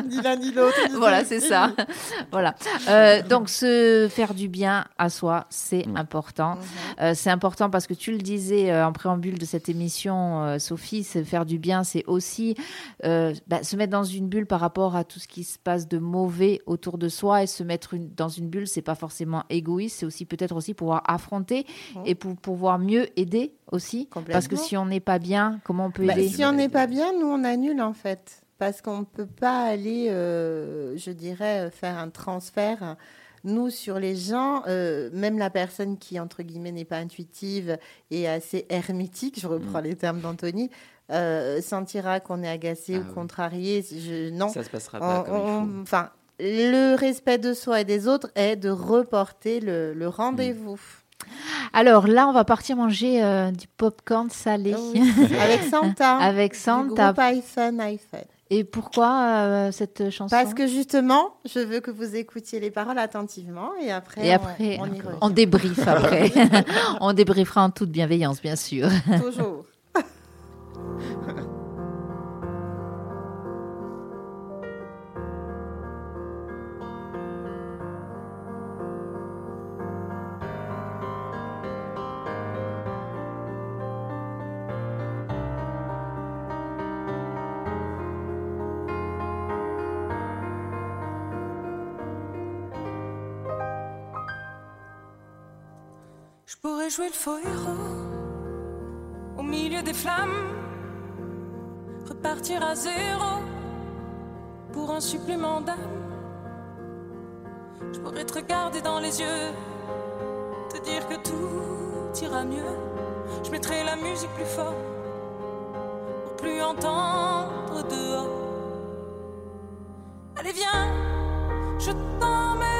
ni l'un ni l'autre. voilà, c'est ça. voilà. Euh, donc, se faire du bien à soi, c'est important. Mhm. Euh, c'est important parce que tu le disais euh, en préambule de cette émission, euh, Sophie, se faire du bien, c'est aussi euh, bah, se mettre dans une bulle par rapport à tout ce qui se passe de mauvais autour de soi et se mettre une- dans une bulle, c'est pas forcément égoïste, c'est aussi peut-être aussi pouvoir affronter et pour pouvoir mieux aider aussi. Parce que si on n'est pas bien, comment on peut Bah, aider si on n'est pas bien, nous on annule en fait. Parce qu'on ne peut pas aller, euh, je dirais, euh, faire un transfert. Nous, sur les gens, euh, même la personne qui, entre guillemets, n'est pas intuitive et assez hermétique, je reprends les termes d'Anthony, euh, sentira qu'on est agacé Ah ou oui. contrarié. Je, non. Ça se passera On- pas il faut. Enfin, le respect de soi et des autres est de reporter le, le rendez-vous. Alors là, on va partir manger euh, du popcorn salé. Oui. [laughs] Avec Santa. Avec Du Santa. groupe iPhone, iPhone. Et pourquoi euh, cette chanson? Parce que justement, je veux que vous écoutiez les paroles attentivement et après, Et après, on, on y on revient. débriefe après. [laughs] on débriefera en toute bienveillance, bien sûr. Toujours. Je pourrais jouer le faux héros au milieu des flammes repartir à zéro pour un supplément d'âme. Je pourrais te regarder dans les yeux, te dire que tout ira mieux. Je mettrai la musique plus fort pour plus entendre dehors. Allez, viens, je t'emmène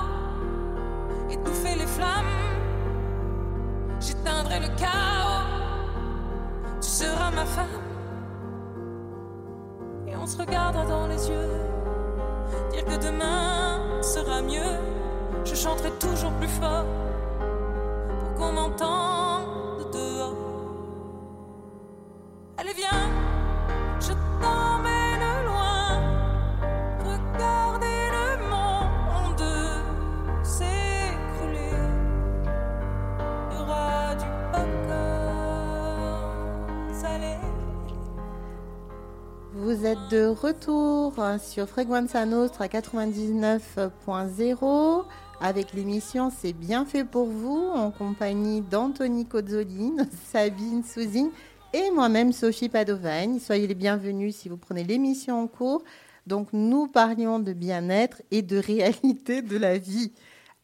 le chaos. Tu seras ma femme. Et on se regardera dans les yeux. Dire que demain sera mieux. Je chanterai toujours plus fort de retour sur Frequenza Nostra 99.0 avec l'émission C'est bien fait pour vous en compagnie d'Anthony Cozzoline, [laughs] Sabine Souzine et moi-même Sophie Padovagne. Soyez les bienvenus si vous prenez l'émission en cours. Donc nous parlions de bien-être et de réalité de la vie.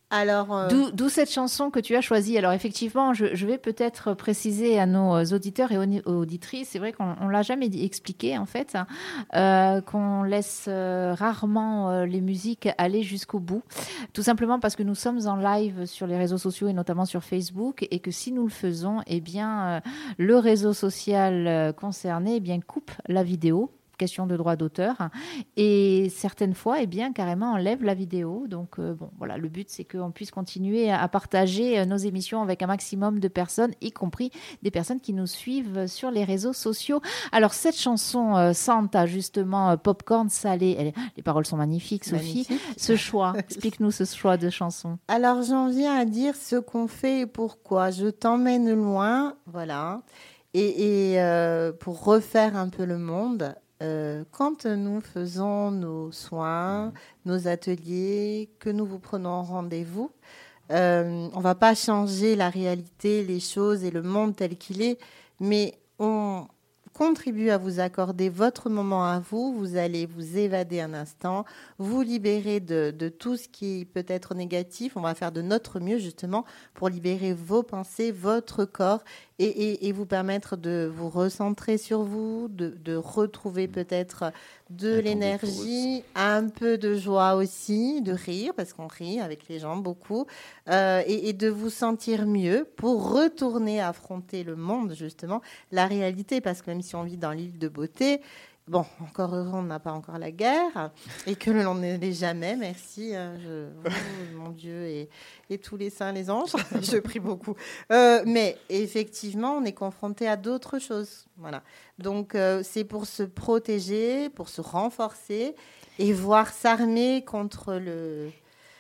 Alors, euh, d'où cette chanson que tu as choisie. Alors effectivement, je, vais peut-être préciser à nos auditeurs et auditrices, c'est vrai qu'on l'a jamais expliqué en fait, hein, euh, qu'on laisse euh, rarement les musiques aller jusqu'au bout, tout simplement parce que nous sommes en live sur les réseaux sociaux et notamment sur Facebook, et que si nous le faisons, eh bien le réseau social concerné eh bien coupe la vidéo question de droit d'auteur. Et certaines fois, eh bien, carrément, enlève la vidéo. Donc, euh, bon, voilà, le but, c'est qu'on puisse continuer à partager euh, nos émissions avec un maximum de personnes, y compris des personnes qui nous suivent sur les réseaux sociaux. Alors, cette chanson euh, Santa, justement, Popcorn salé, les paroles sont magnifiques, Sophie. Ce choix, [laughs] explique-nous ce choix de chanson. Alors, j'en viens à dire ce qu'on fait et pourquoi. Je t'emmène loin, voilà. Et, et pour refaire un peu le monde, euh, quand nous faisons nos soins, nos ateliers, que nous vous prenons rendez-vous, euh, on ne va pas changer la réalité, les choses et le monde tel qu'il est, mais on, contribue à vous accorder votre moment à vous. Vous allez vous évader un instant, vous libérer de, tout ce qui peut être négatif. On va faire de notre mieux justement pour libérer vos pensées, votre corps et, vous permettre de vous recentrer sur vous, de, retrouver peut-être de l'énergie, un peu de joie aussi, de rire, parce qu'on rit avec les gens beaucoup, euh, et, de vous sentir mieux pour retourner affronter le monde, justement, la réalité, parce que même si on vit dans l'île de beauté, Bon, encore heureux, on n'a pas encore la guerre et que l'on n'est jamais. Merci, hein, mon Dieu, et, tous les saints, les anges. [laughs] je prie beaucoup. Euh, mais effectivement, on est confronté à d'autres choses. Voilà. Donc, euh, c'est pour se protéger, pour se renforcer et voir s'armer contre le.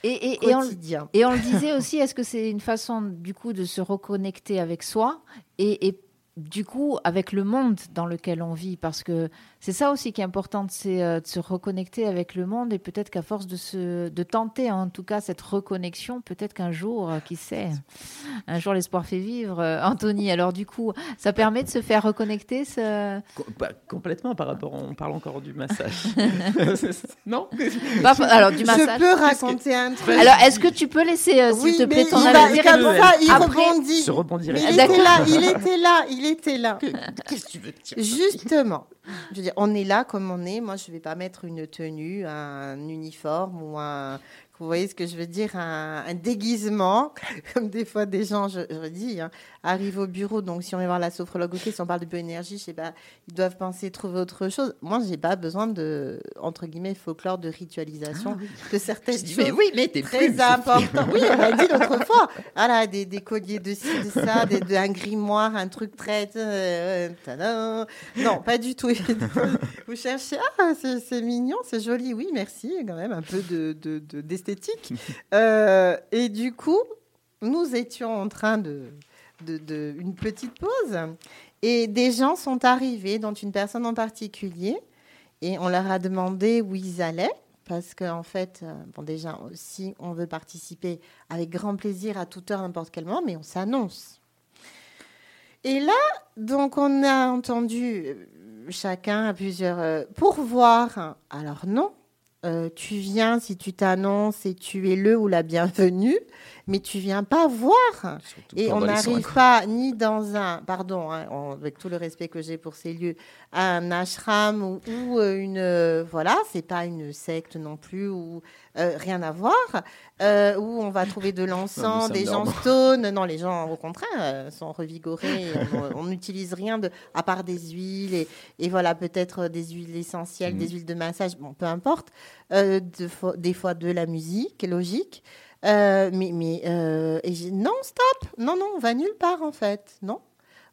Et, et, quotidien. Et on, le disait aussi, est-ce que c'est une façon du coup de se reconnecter avec soi et, et du coup, avec le monde dans lequel on vit, parce que c'est ça aussi qui est important, c'est euh, de se reconnecter avec le monde et peut-être qu'à force de, se, de tenter en tout cas cette reconnexion, peut-être qu'un jour, euh, qui sait, un jour l'espoir fait vivre. Euh, Anthony, alors du coup, ça permet de se faire reconnecter ce... Bah, complètement par rapport, on parle encore du massage. [laughs] non Alors du massage. Je peux raconter un truc. Alors est-ce que tu peux laisser, s'il te plaît, ton avis il, il rebondit. Se rebondir. il était là, il était là, il était là. [laughs] Qu'est-ce que tu veux dire Justement, je veux dire, on est là comme on est. Moi, je ne vais pas mettre une tenue, un uniforme ou un, vous voyez ce que je veux dire un, déguisement, [laughs] comme des fois des gens, je, je dis, hein, arrivent au bureau. Donc, si on va voir la sophrologue, ok, si on parle de bioénergie, je sais pas, ils doivent penser trouver autre chose. Moi, j'ai pas besoin de, entre guillemets, folklore de ritualisation Ah de certaines choses. mais oui, mais t'es Très important. Oui, on l'a dit l'autre fois. Voilà, des, des colliers de ci, de ça, des, de, un grimoire, un truc très. euh, tadam. non, pas du tout. [laughs] Vous cherchez, ah, c'est c'est mignon, c'est joli. Oui, merci, quand même, un peu de, de, de- [laughs] Euh, et du coup, nous étions en train de, une petite pause et des gens sont arrivés, dont une personne en particulier, et on leur a demandé où ils allaient. Parce qu'en en fait, euh, bon, déjà, si on veut participer avec grand plaisir à toute heure, n'importe quel moment, mais on s'annonce. Et là, donc, on a entendu euh, chacun à plusieurs euh, pourvoir. Alors non, euh, tu viens si tu t'annonces et tu es le ou la bienvenue, mais tu viens pas voir. Surtout Et on n'arrive pas ni dans un, pardon, hein, on- avec tout le respect que j'ai pour ces lieux, un ashram ou, ou, euh, une, euh, voilà, c'est pas une secte non plus ou euh, rien à voir, euh, où on va trouver de [laughs] l'encens, des gens dorme. stone. Non, les gens au contraire euh, sont revigorés. [laughs] on n'utilise rien de, à part des huiles et, et voilà peut-être des huiles essentielles, Mhm. des huiles de massage, bon peu importe. Euh, de des fois de la musique, logique. Mais mais et non stop non non on va nulle part en fait non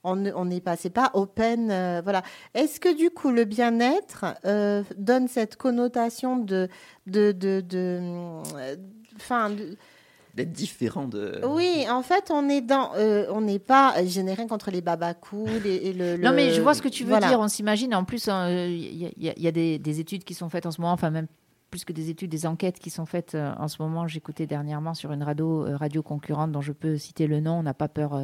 on ne- on n'est pas c'est pas open euh, voilà est-ce que du coup le bien-être euh, donne cette connotation de de de de, euh, enfin de- D'être différent de. oui en fait on est dans euh, on n'est pas rien contre les babacools et, et le, Non, mais je vois ce que tu veux voilà. dire. On s'imagine. En plus, euh, il y, a- il y a- il y a des, des études qui sont faites en ce moment, enfin même plus que des études, des enquêtes qui sont faites euh, en ce moment. J'écoutais dernièrement sur une radio, euh, radio concurrente dont je peux citer le nom. On n'a pas peur.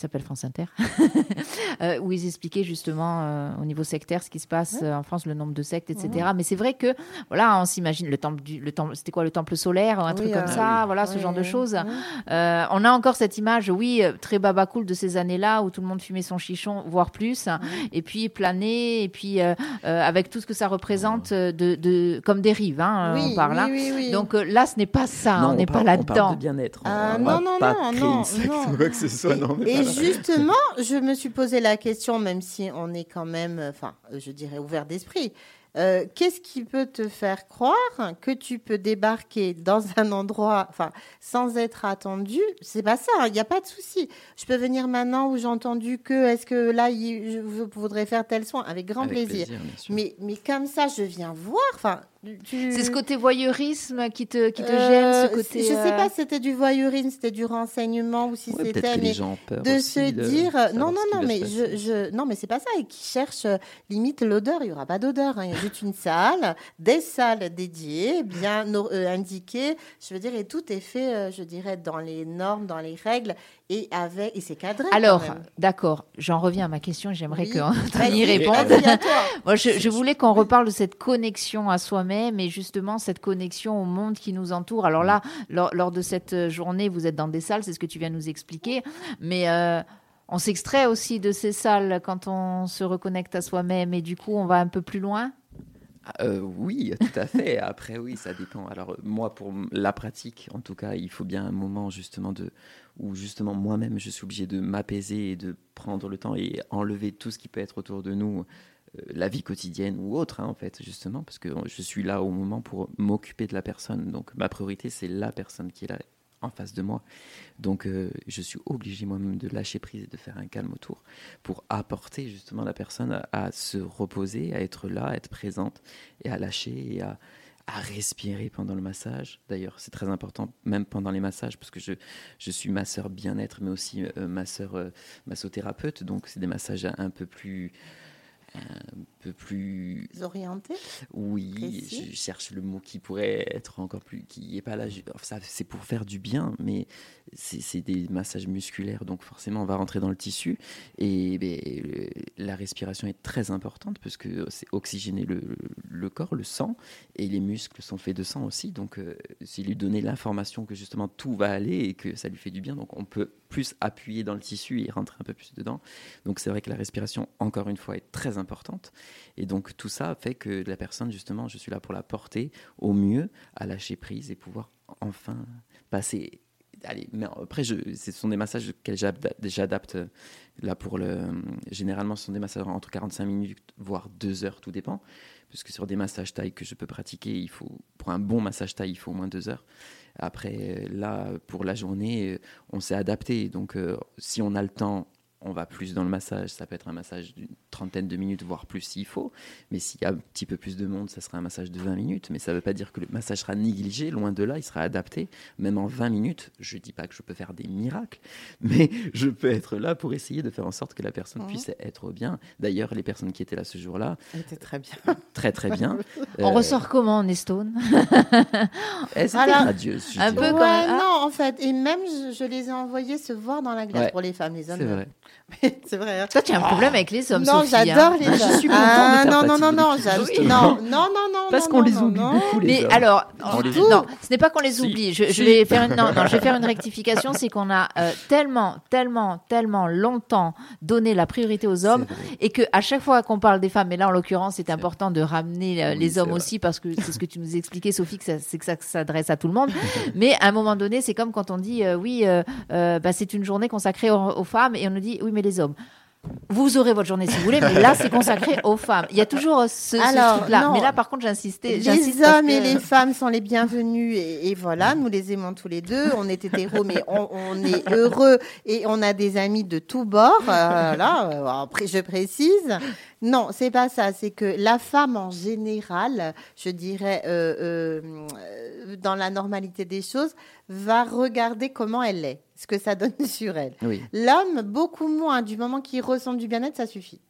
Euh, s'appelle France Inter, [laughs] euh, où ils expliquaient justement euh, au niveau sectaire ce qui se passe euh, en France, le nombre de sectes, etc. Mais c'est vrai que voilà, on s'imagine le temple du, le temple, c'était quoi le temple solaire, un Oui, truc euh, comme ça, voilà, ce Oui, genre de choses. oui. Euh, on a encore cette image, oui, euh, très baba cool de ces années-là où tout le monde fumait son chichon, voire plus, et puis planer, et puis euh, euh, avec tout ce que ça représente euh, de, de comme dérive, hein, oui, on parle. hein. oui, oui, oui. Donc euh, là, ce n'est pas ça, Non, on n'est pas On parle là-dedans. de bien-être. Ah, non, non, pas non, créer non, une secte non. [laughs] ou quoi que ce soit. non, mais Et. Justement, je me suis posé la question, même si on est quand même, enfin, je dirais ouvert d'esprit. euh, Qu'est-ce qui peut te faire croire que tu peux débarquer dans un endroit, enfin, sans être attendu? C'est pas ça. Il n'y a pas de souci. Je peux venir maintenant où j'ai entendu que, est-ce que là, il- je voudrais faire tel soin? Avec grand Avec plaisir. sûr. Mais, mais comme ça, je viens voir. Enfin, tu- C'est ce côté voyeurisme qui te, qui te Euh, gêne, ce côté. Je sais euh, pas si c'était du voyeurisme, c'était du renseignement ou si Ouais, peut-être c'était. que les mais gens ont peur de aussi se de dire euh, non non non mais je, je non mais c'est pas ça et qui cherche euh, limite l'odeur il y aura pas d'odeur hein. il y a juste une salle des salles dédiées bien euh, indiquées je veux dire et tout est fait euh, je dirais dans les normes dans les règles et avec et c'est cadré Alors, d'accord, j'en reviens à ma question, j'aimerais Oui. qu'Anthony [laughs] y Vas-y, réponde. [laughs] Moi, je, je voulais qu'on reparle de cette connexion à soi-même et justement cette connexion au monde qui nous entoure. Alors là, lors, de cette euh, journée, vous êtes dans des salles, c'est ce que tu viens de nous expliquer, mais euh, on s'extrait aussi de ces salles quand on se reconnecte à soi-même et du coup, on va un peu plus loin? Ah, euh, oui, tout à fait. [laughs] Après, oui, ça dépend. Alors, moi, pour la pratique, en tout cas, il faut bien un moment justement de où justement moi-même je suis obligé de m'apaiser et de prendre le temps et enlever tout ce qui peut être autour de nous, la vie quotidienne ou autre, hein, en fait, justement, parce que je suis là au moment pour m'occuper de la personne. Donc, ma priorité, c'est la personne qui est là en face de moi. Donc, euh, je suis obligé moi-même de lâcher prise et de faire un calme autour pour apporter justement la personne à, se reposer, à être là, à être présente et à lâcher et à, à respirer pendant le massage. D'ailleurs, c'est très important, même pendant les massages, parce que je, je suis masseur bien-être, mais aussi euh, masseur euh, massothérapeute. Donc, c'est des massages un peu plus. Un peu plus orienté oui, Précis. je cherche le mot qui pourrait être encore plus, qui est pas là. ça, c'est pour faire du bien, mais c'est des massages musculaires, donc forcément, on va rentrer dans le tissu. Et ben, la respiration est très importante parce que c'est oxygéner le, le corps, le sang, et les muscles sont faits de sang aussi. Donc, euh, c'est lui donner l'information que justement tout va aller et que ça lui fait du bien. Donc, on peut plus appuyer dans le tissu et rentrer un peu plus dedans. Donc c'est vrai que la respiration, encore une fois, est très importante. Et donc tout ça fait que la personne, justement, je suis là pour la porter au mieux à lâcher prise et pouvoir enfin passer. Allez, mais après, je, ce sont des massages que j'adapte euh, là pour le. Généralement, ce sont des massages entre 45 minutes, voire 2 heures, tout dépend. Puisque sur des massages taille que je peux pratiquer, il faut, pour un bon massage taille, il faut au moins 2 heures. Après, là, pour la journée, euh, on s'est adapté. Donc, euh, si on a le temps, on va plus dans le massage. Ça peut être un massage d'une trentaine de minutes, voire plus s'il faut. Mais s'il y a un petit peu plus de monde, ça sera un massage de 20 minutes. Mais ça ne veut pas dire que le massage sera négligé. Loin de là, il sera adapté. Même en 20 minutes, je ne dis pas que je peux faire des miracles, [laughs] mais je peux être là pour essayer de faire en sorte que la personne puisse être bien. D'ailleurs, les personnes qui étaient là ce jour-là étaient très bien. [laughs] Très, très bien. On ressort comment en Estone radieuses. Un peu ouais, Non, en fait. Et même, je, les ai envoyées se voir dans la glace pour les femmes. Les hommes, c'est vrai. [laughs] c'est vrai. Hein. Toi, tu as un problème avec les hommes. Non, hein. j'adore hein. les hommes. Je suis ah, non, non, non, non, non, Parce qu'on les oublie non, beaucoup. Les mais alors, on les non, ce n'est pas qu'on les oublie. Je, vais faire une, rectification, c'est qu'on a euh, tellement, tellement, tellement longtemps donné la priorité aux hommes et qu'à chaque fois qu'on parle des femmes, et là en l'occurrence, c'est important de ramener euh, les hommes aussi parce que c'est ce que tu nous expliquais, Sophie, que ça s'adresse à tout le monde. [laughs] mais à un moment donné, c'est comme quand on dit euh, oui, bah, c'est une journée consacrée aux femmes et on nous dit oui, mais les hommes. Vous aurez votre journée si vous voulez, mais là, c'est consacré aux femmes. Il y a toujours ce, truc-là. Mais là, par contre, j'insistais. Les hommes et les femmes sont les bienvenus. Et, voilà, nous les aimons tous les deux. On est hétéros, mais on, est heureux et on a des amis de tous bords. Euh, là, euh, je précise. Non, c'est pas ça. C'est que la femme en général, je dirais, euh, euh, dans la normalité des choses, va regarder comment elle est, ce que ça donne [laughs] sur elle. L'homme, beaucoup moins. Du moment qu'il ressent du bien-être, ça suffit.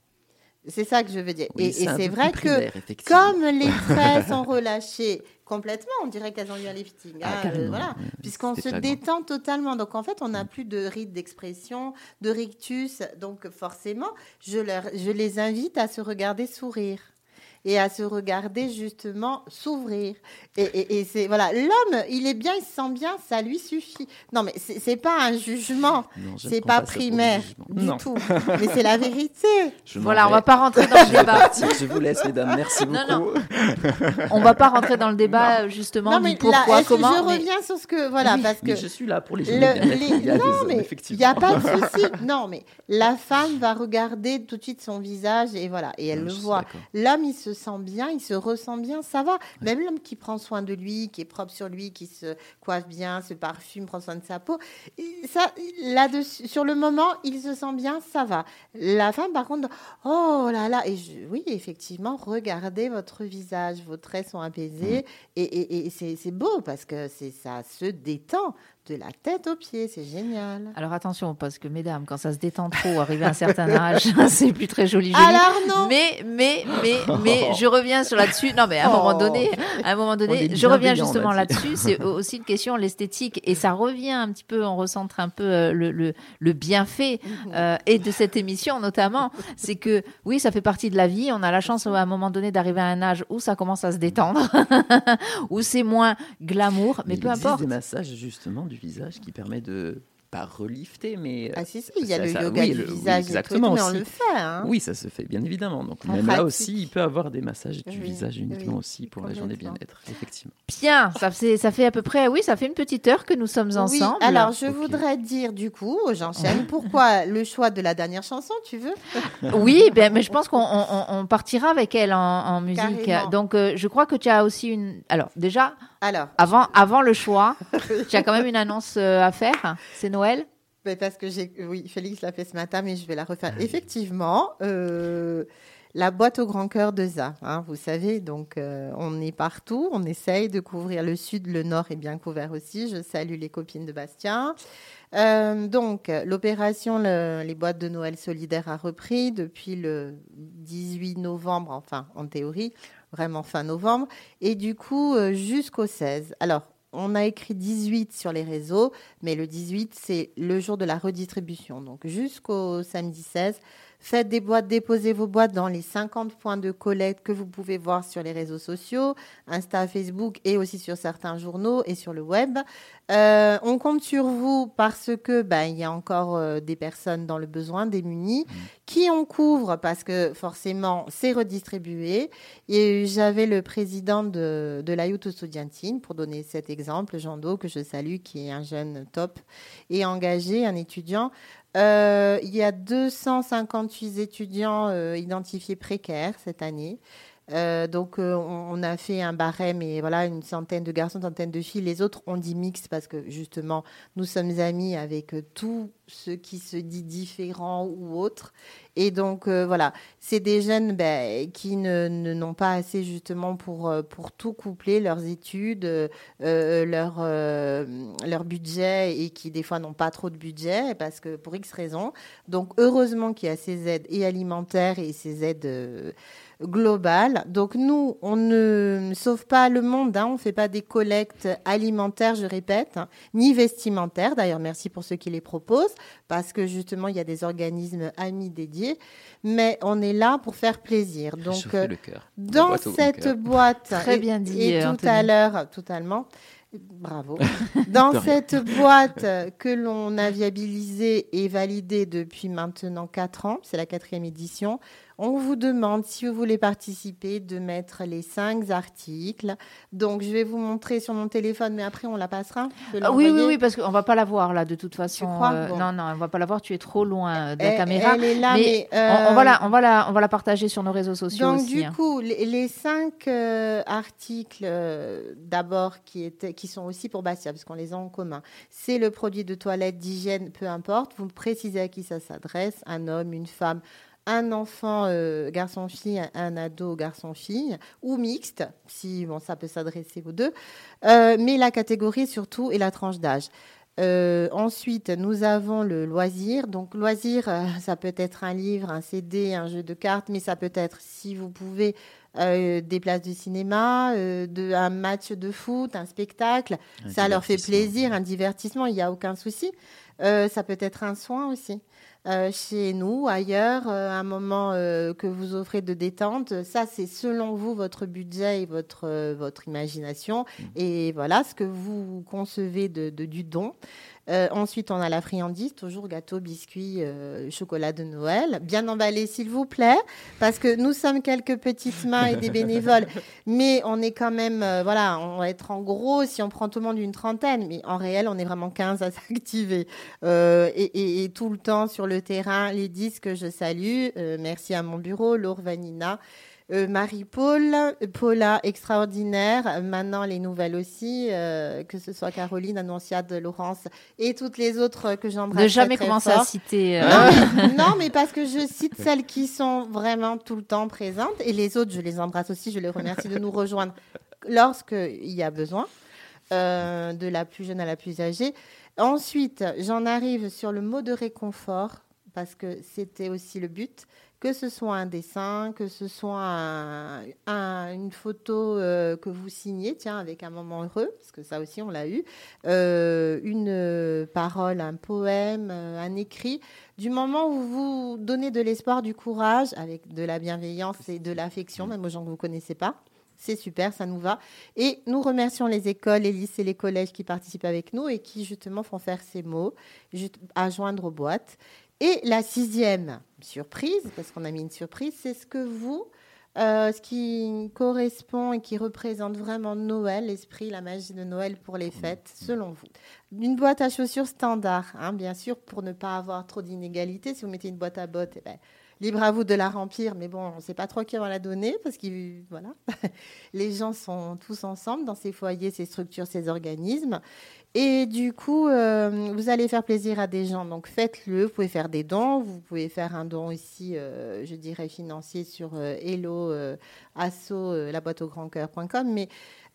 C'est ça que je veux dire. et c'est vrai que comme les [laughs] traits sont relâchés complètement, on dirait qu'elles ont eu un lifting. Ah, hein, voilà. Puisqu'on se détend totalement. Donc en fait, on n'a mm. plus de rite d'expression, de rictus. Donc forcément, je, leur, je les invite à se regarder sourire et à se regarder justement s'ouvrir. Et, c'est voilà, l'homme, il est bien, il se sent bien, ça lui suffit. Non, mais c'est pas un jugement, c'est pas, primaire du tout, mais c'est la vérité. voilà, [laughs] on va pas rentrer dans le débat. Je vous laisse, mesdames, merci beaucoup. Non, non. on va pas rentrer dans le débat justement non, mais pourquoi, comment. Je reviens sur ce que voilà, parce que je suis là pour les, le, il y a non, mais il n'y a pas de souci. Non, mais la femme va regarder tout de suite son visage et voilà, et elle le voit. L'homme, il se sent bien, il se ressent bien, ça va. Même l'homme qui prend soin de lui, qui est propre sur lui, qui se coiffe bien, se parfume, prend soin de sa peau, ça, là-dessus, sur le moment, il se sent bien, ça va. La femme, par contre, oh là là, et oui, effectivement, regardez votre visage, vos traits sont apaisés, mmh. et, et c'est beau parce que c'est ça se détend de la tête aux pieds, c'est génial. Alors attention, parce que mesdames, quand ça se détend trop, arrivé à un certain [laughs] âge, [laughs] c'est plus très joli, joli. Alors non. Mais, mais, mais, mais, [laughs] je reviens sur là-dessus. Non, mais à un moment oh. donné, à un moment donné, je reviens justement là-dessus. C'est aussi une question l'esthétique et ça revient un petit peu, on recentre un peu euh, le, le, le bienfait mhm. euh, et de cette émission notamment, c'est que oui, ça fait partie de la vie. On a la chance à un moment donné d'arriver à un âge où ça commence à se détendre, où c'est moins glamour, mais, peu importe. des massages justement du visage qui permet de pas relifter, mais. Ah, si, si, il y a le yoga du visage. exactement. mais on le fait. Hein. Oui, ça se fait, bien évidemment. Donc, même là aussi, il peut avoir des massages du visage uniquement aussi pour la journée bien-être, effectivement. Bien, ça fait, ça fait à peu près, oui, ça fait une petite heure que nous sommes ensemble. Oui, alors je voudrais dire, du coup, j'enchaîne, pourquoi [laughs] le choix de la dernière chanson, tu veux? Oui, ben, mais je pense qu'on partira avec elle en, musique. Donc, euh, je crois que tu as aussi une. Alors, déjà. Alors, avant, avant le choix, [laughs] tu as quand même une annonce euh, à faire. C'est Noël? Mais Parce que j'ai. Oui, Félix l'a fait ce matin, mais je vais la refaire. Effectivement, euh, la boîte au grand cœur de ZA, hein, vous savez, donc euh, on est partout, on essaye de couvrir le sud, le nord est bien couvert aussi. Je salue les copines de Bastien. donc, l'opération Les boîtes de Noël solidaires a repris depuis le 18 novembre, enfin, en théorie vraiment fin novembre, et du coup euh, jusqu'au 16. Alors, on a écrit 18 sur les réseaux, mais le 18, c'est le jour de la redistribution. Donc jusqu'au samedi 16, Faites des boîtes, déposez vos boîtes dans les 50 points de collecte que vous pouvez voir sur les réseaux sociaux, Insta, Facebook et aussi sur certains journaux et sur le web. Euh, on compte sur vous parce que ben, il y a encore euh, des personnes dans le besoin, démunies, mmh. qui on couvre parce que forcément c'est redistribué. Et j'avais le président de, de la Youth Studiantine, pour donner cet exemple, Jean Do, que je salue, qui est un jeune top et engagé, un étudiant. Euh, il y a 258 étudiants identifiés précaires cette année. Euh, donc, euh, on, a fait un barème et voilà, une centaine de garçons, une centaine de filles. Les autres, on dit mixte parce que justement, nous sommes amis avec euh, tout ce qui se dit différent ou autre. Et donc, voilà, c'est des jeunes ben, qui ne, n'ont pas assez justement pour, pour tout coupler, leurs études, leur, leur budget et qui des fois n'ont pas trop de budget parce que pour X raisons. Donc, heureusement qu'il y a ces aides et alimentaires et ces aides global. Donc nous, on ne sauve pas le monde, hein. on ne fait pas des collectes alimentaires, je répète, hein, ni vestimentaires. D'ailleurs, merci pour ceux qui les proposent, parce que justement, il y a des organismes amis dédiés. Mais on est là pour faire plaisir. Donc, euh, dans cette boîte, très bien dit, et tout à l'heure, totalement. Bravo. [laughs] Dans cette boîte que l'on a viabilisée et validée depuis maintenant 4 ans, c'est la quatrième édition, on vous demande, si vous voulez participer, de mettre les cinq articles. Donc, je vais vous montrer sur mon téléphone, mais après, on la passera? Ah oui, oui, oui, parce qu'on ne va pas la voir, là, de toute façon. Euh, non, non, on ne va pas la voir. Tu es trop loin de la caméra. Elle est là, mais, on, va la, on, va la, on va la partager sur nos réseaux sociaux Donc, aussi. du hein. coup, les, cinq euh, articles, euh, d'abord, qui, étaient, qui sont aussi pour Bastia, parce qu'on les a en commun, c'est le produit de toilette, d'hygiène, peu importe. Vous précisez à qui ça s'adresse, un homme, une femme, un enfant euh, garçon-fille, un ado garçon-fille, ou mixte, si bon, ça peut s'adresser aux deux, euh, mais la catégorie surtout est la tranche d'âge. Euh, ensuite, nous avons le loisir. Donc, loisir, ça peut être un livre, un CD, un jeu de cartes, mais ça peut être, si vous pouvez, des places de cinéma, de, un match de foot, un spectacle. ça leur fait plaisir, un divertissement, il n'y a aucun souci. ça peut être un soin aussi. Euh, chez nous, ailleurs, euh, un moment euh, que vous offrez de détente. Ça, c'est selon vous, votre budget et votre, votre imagination. Mmh. Et voilà ce que vous concevez de, du don. Euh, ensuite, on a la friandise, toujours gâteau, biscuits, euh, chocolat de Noël. Bien emballé, s'il vous plaît, parce que nous sommes quelques petites mains et des bénévoles, [laughs] mais on est quand même, euh, voilà, on va être en gros si on prend tout le monde une trentaine, mais en réel, on est vraiment 15 à [laughs] s'activer. Et, et, tout le temps sur le terrain, les disques, je salue. merci à mon bureau, Laure Vanina. Euh, Marie-Paul, Paula extraordinaire, maintenant les nouvelles aussi, euh, que ce soit Caroline, Annonciade, Laurence et toutes les autres que j'embrasse. Ne jamais commencer à citer. Euh, [laughs] non, mais, parce que je cite celles qui sont vraiment tout le temps présentes et les autres, je les embrasse aussi, je les remercie de nous rejoindre lorsqu'il y a besoin, de la plus jeune à la plus âgée. Ensuite, j'en arrive sur le mot de réconfort parce que c'était aussi le but que ce soit un dessin, que ce soit une photo euh, que vous signez, tiens, avec un moment heureux, parce que ça aussi on l'a eu, euh, une parole, un poème, euh, un écrit, du moment où vous donnez de l'espoir, du courage, avec de la bienveillance et de l'affection, même aux gens que vous ne connaissez pas. C'est super, ça nous va. Et nous remercions les écoles, les lycées, les collèges qui participent avec nous et qui justement font faire ces mots à joindre aux boîtes. Et la sixième surprise, parce qu'on a mis une surprise, c'est ce que vous, euh, ce qui correspond et qui représente vraiment Noël, l'esprit, la magie de Noël pour les fêtes, selon vous. Une boîte à chaussures standard, hein, bien sûr, pour ne pas avoir trop d'inégalités. Si vous mettez une boîte à bottes, eh ben, libre à vous de la remplir, mais bon, on ne sait pas trop qui va la donner parce que voilà, [laughs] les gens sont tous ensemble dans ces foyers, ces structures, ces organismes. Et du coup, euh, vous allez faire plaisir à des gens. Donc faites-le. Vous pouvez faire des dons. Vous pouvez faire un don aussi, euh, je dirais, financier sur euh, Hello, Asso, la boîte au grand cœur.com. Mais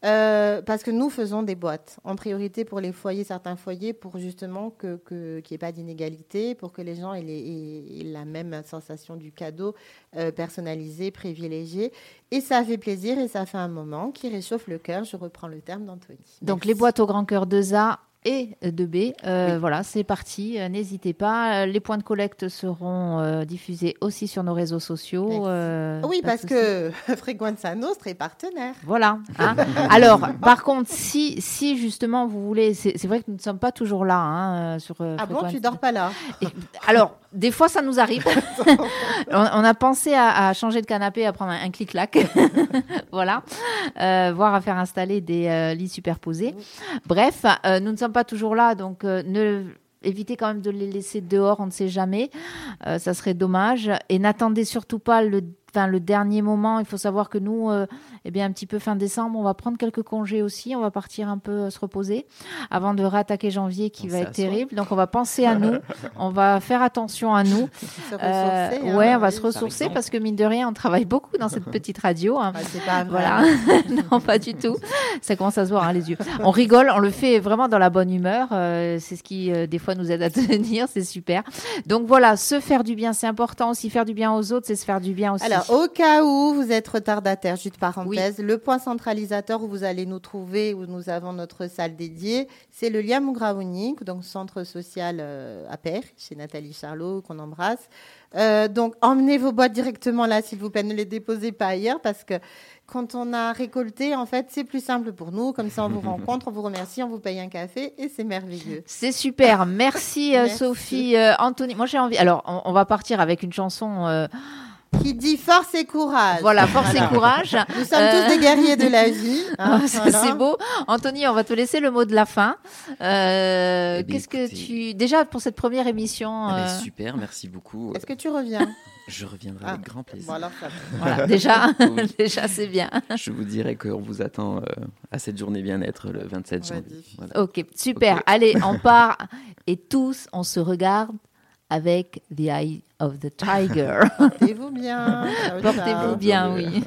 parce que nous faisons des boîtes en priorité pour les foyers, certains foyers, pour justement qu'il que, n'y ait pas d'inégalité, pour que les gens aient, aient, la même sensation du cadeau personnalisé, privilégié. Et ça fait plaisir et ça fait un moment qui réchauffe le cœur. Je reprends le terme d'Anthony. Donc les boîtes au grand cœur de ZA, et de B. Euh, voilà, c'est parti. Euh, n'hésitez pas. Les points de collecte seront euh, diffusés aussi sur nos réseaux sociaux. oui, parce que [laughs] Frequenza Nostra est partenaire. Voilà. Hein. [laughs] Alors, par contre, si, si justement vous voulez, c'est vrai que nous ne sommes pas toujours là hein, sur. ah bon, tu dors pas là Alors, des fois, ça nous arrive. [laughs] on, a pensé à, changer de canapé, à prendre un, clic-clac, [laughs] voilà, voire à faire installer des lits superposés. Bref, nous ne sommes pas toujours là, donc euh, ne évitez quand même de les laisser dehors, on ne sait jamais. Euh, ça serait dommage. Et n'attendez surtout pas le le dernier moment. Il faut savoir que nous, euh, eh bien, un petit peu fin décembre, on va prendre quelques congés aussi. On va partir un peu euh, se reposer avant de réattaquer janvier qui va être terrible. Donc, on va penser à nous. [laughs] on va faire attention à nous. [laughs] Euh, hein, ouais, on va se ressourcer parce que mine de rien, on travaille beaucoup dans cette [laughs] petite radio. Hein. C'est pas Voilà. non, pas du tout. Ça commence à se voir hein, les yeux. On rigole, on le fait vraiment dans la bonne humeur. c'est ce qui des fois nous aide à tenir. C'est super. Donc voilà, se faire du bien, c'est important aussi. Faire du bien aux autres, c'est se faire du bien aussi. Alors, au cas où vous êtes retardataire, juste parenthèse, le point centralisateur où vous allez nous trouver, où nous avons notre salle dédiée, c'est le Liam Graouni, donc centre social euh, à Père, chez Nathalie Charlot, qu'on embrasse. Euh, donc, emmenez vos boîtes directement là, s'il vous plaît, ne les déposez pas ailleurs, parce que quand on a récolté, en fait, c'est plus simple pour nous. Comme ça, on vous [laughs] rencontre, on vous remercie, on vous paye un café et c'est merveilleux. C'est super. Merci, euh, Sophie. Anthony, moi j'ai envie. Alors, on, va partir avec une chanson qui dit force et courage. Voilà, force et courage. Nous sommes tous des guerriers de la vie. [laughs] Hein, c'est beau. Anthony, on va te laisser le mot de la fin. Euh, eh qu'est-ce que tu déjà pour cette première émission eh euh, Super, merci beaucoup. Est-ce que tu reviens? Je reviendrai avec ah, grand plaisir. voilà, déjà, [laughs] [laughs] déjà c'est bien. Je vous dirai qu'on vous attend euh, à cette journée bien-être le 27 janvier. Ok, super. Allez, on part et tous on se regarde avec The Eye of the [laughs] Tiger. Portez-vous bien. [laughs] Portez-vous bien, oui.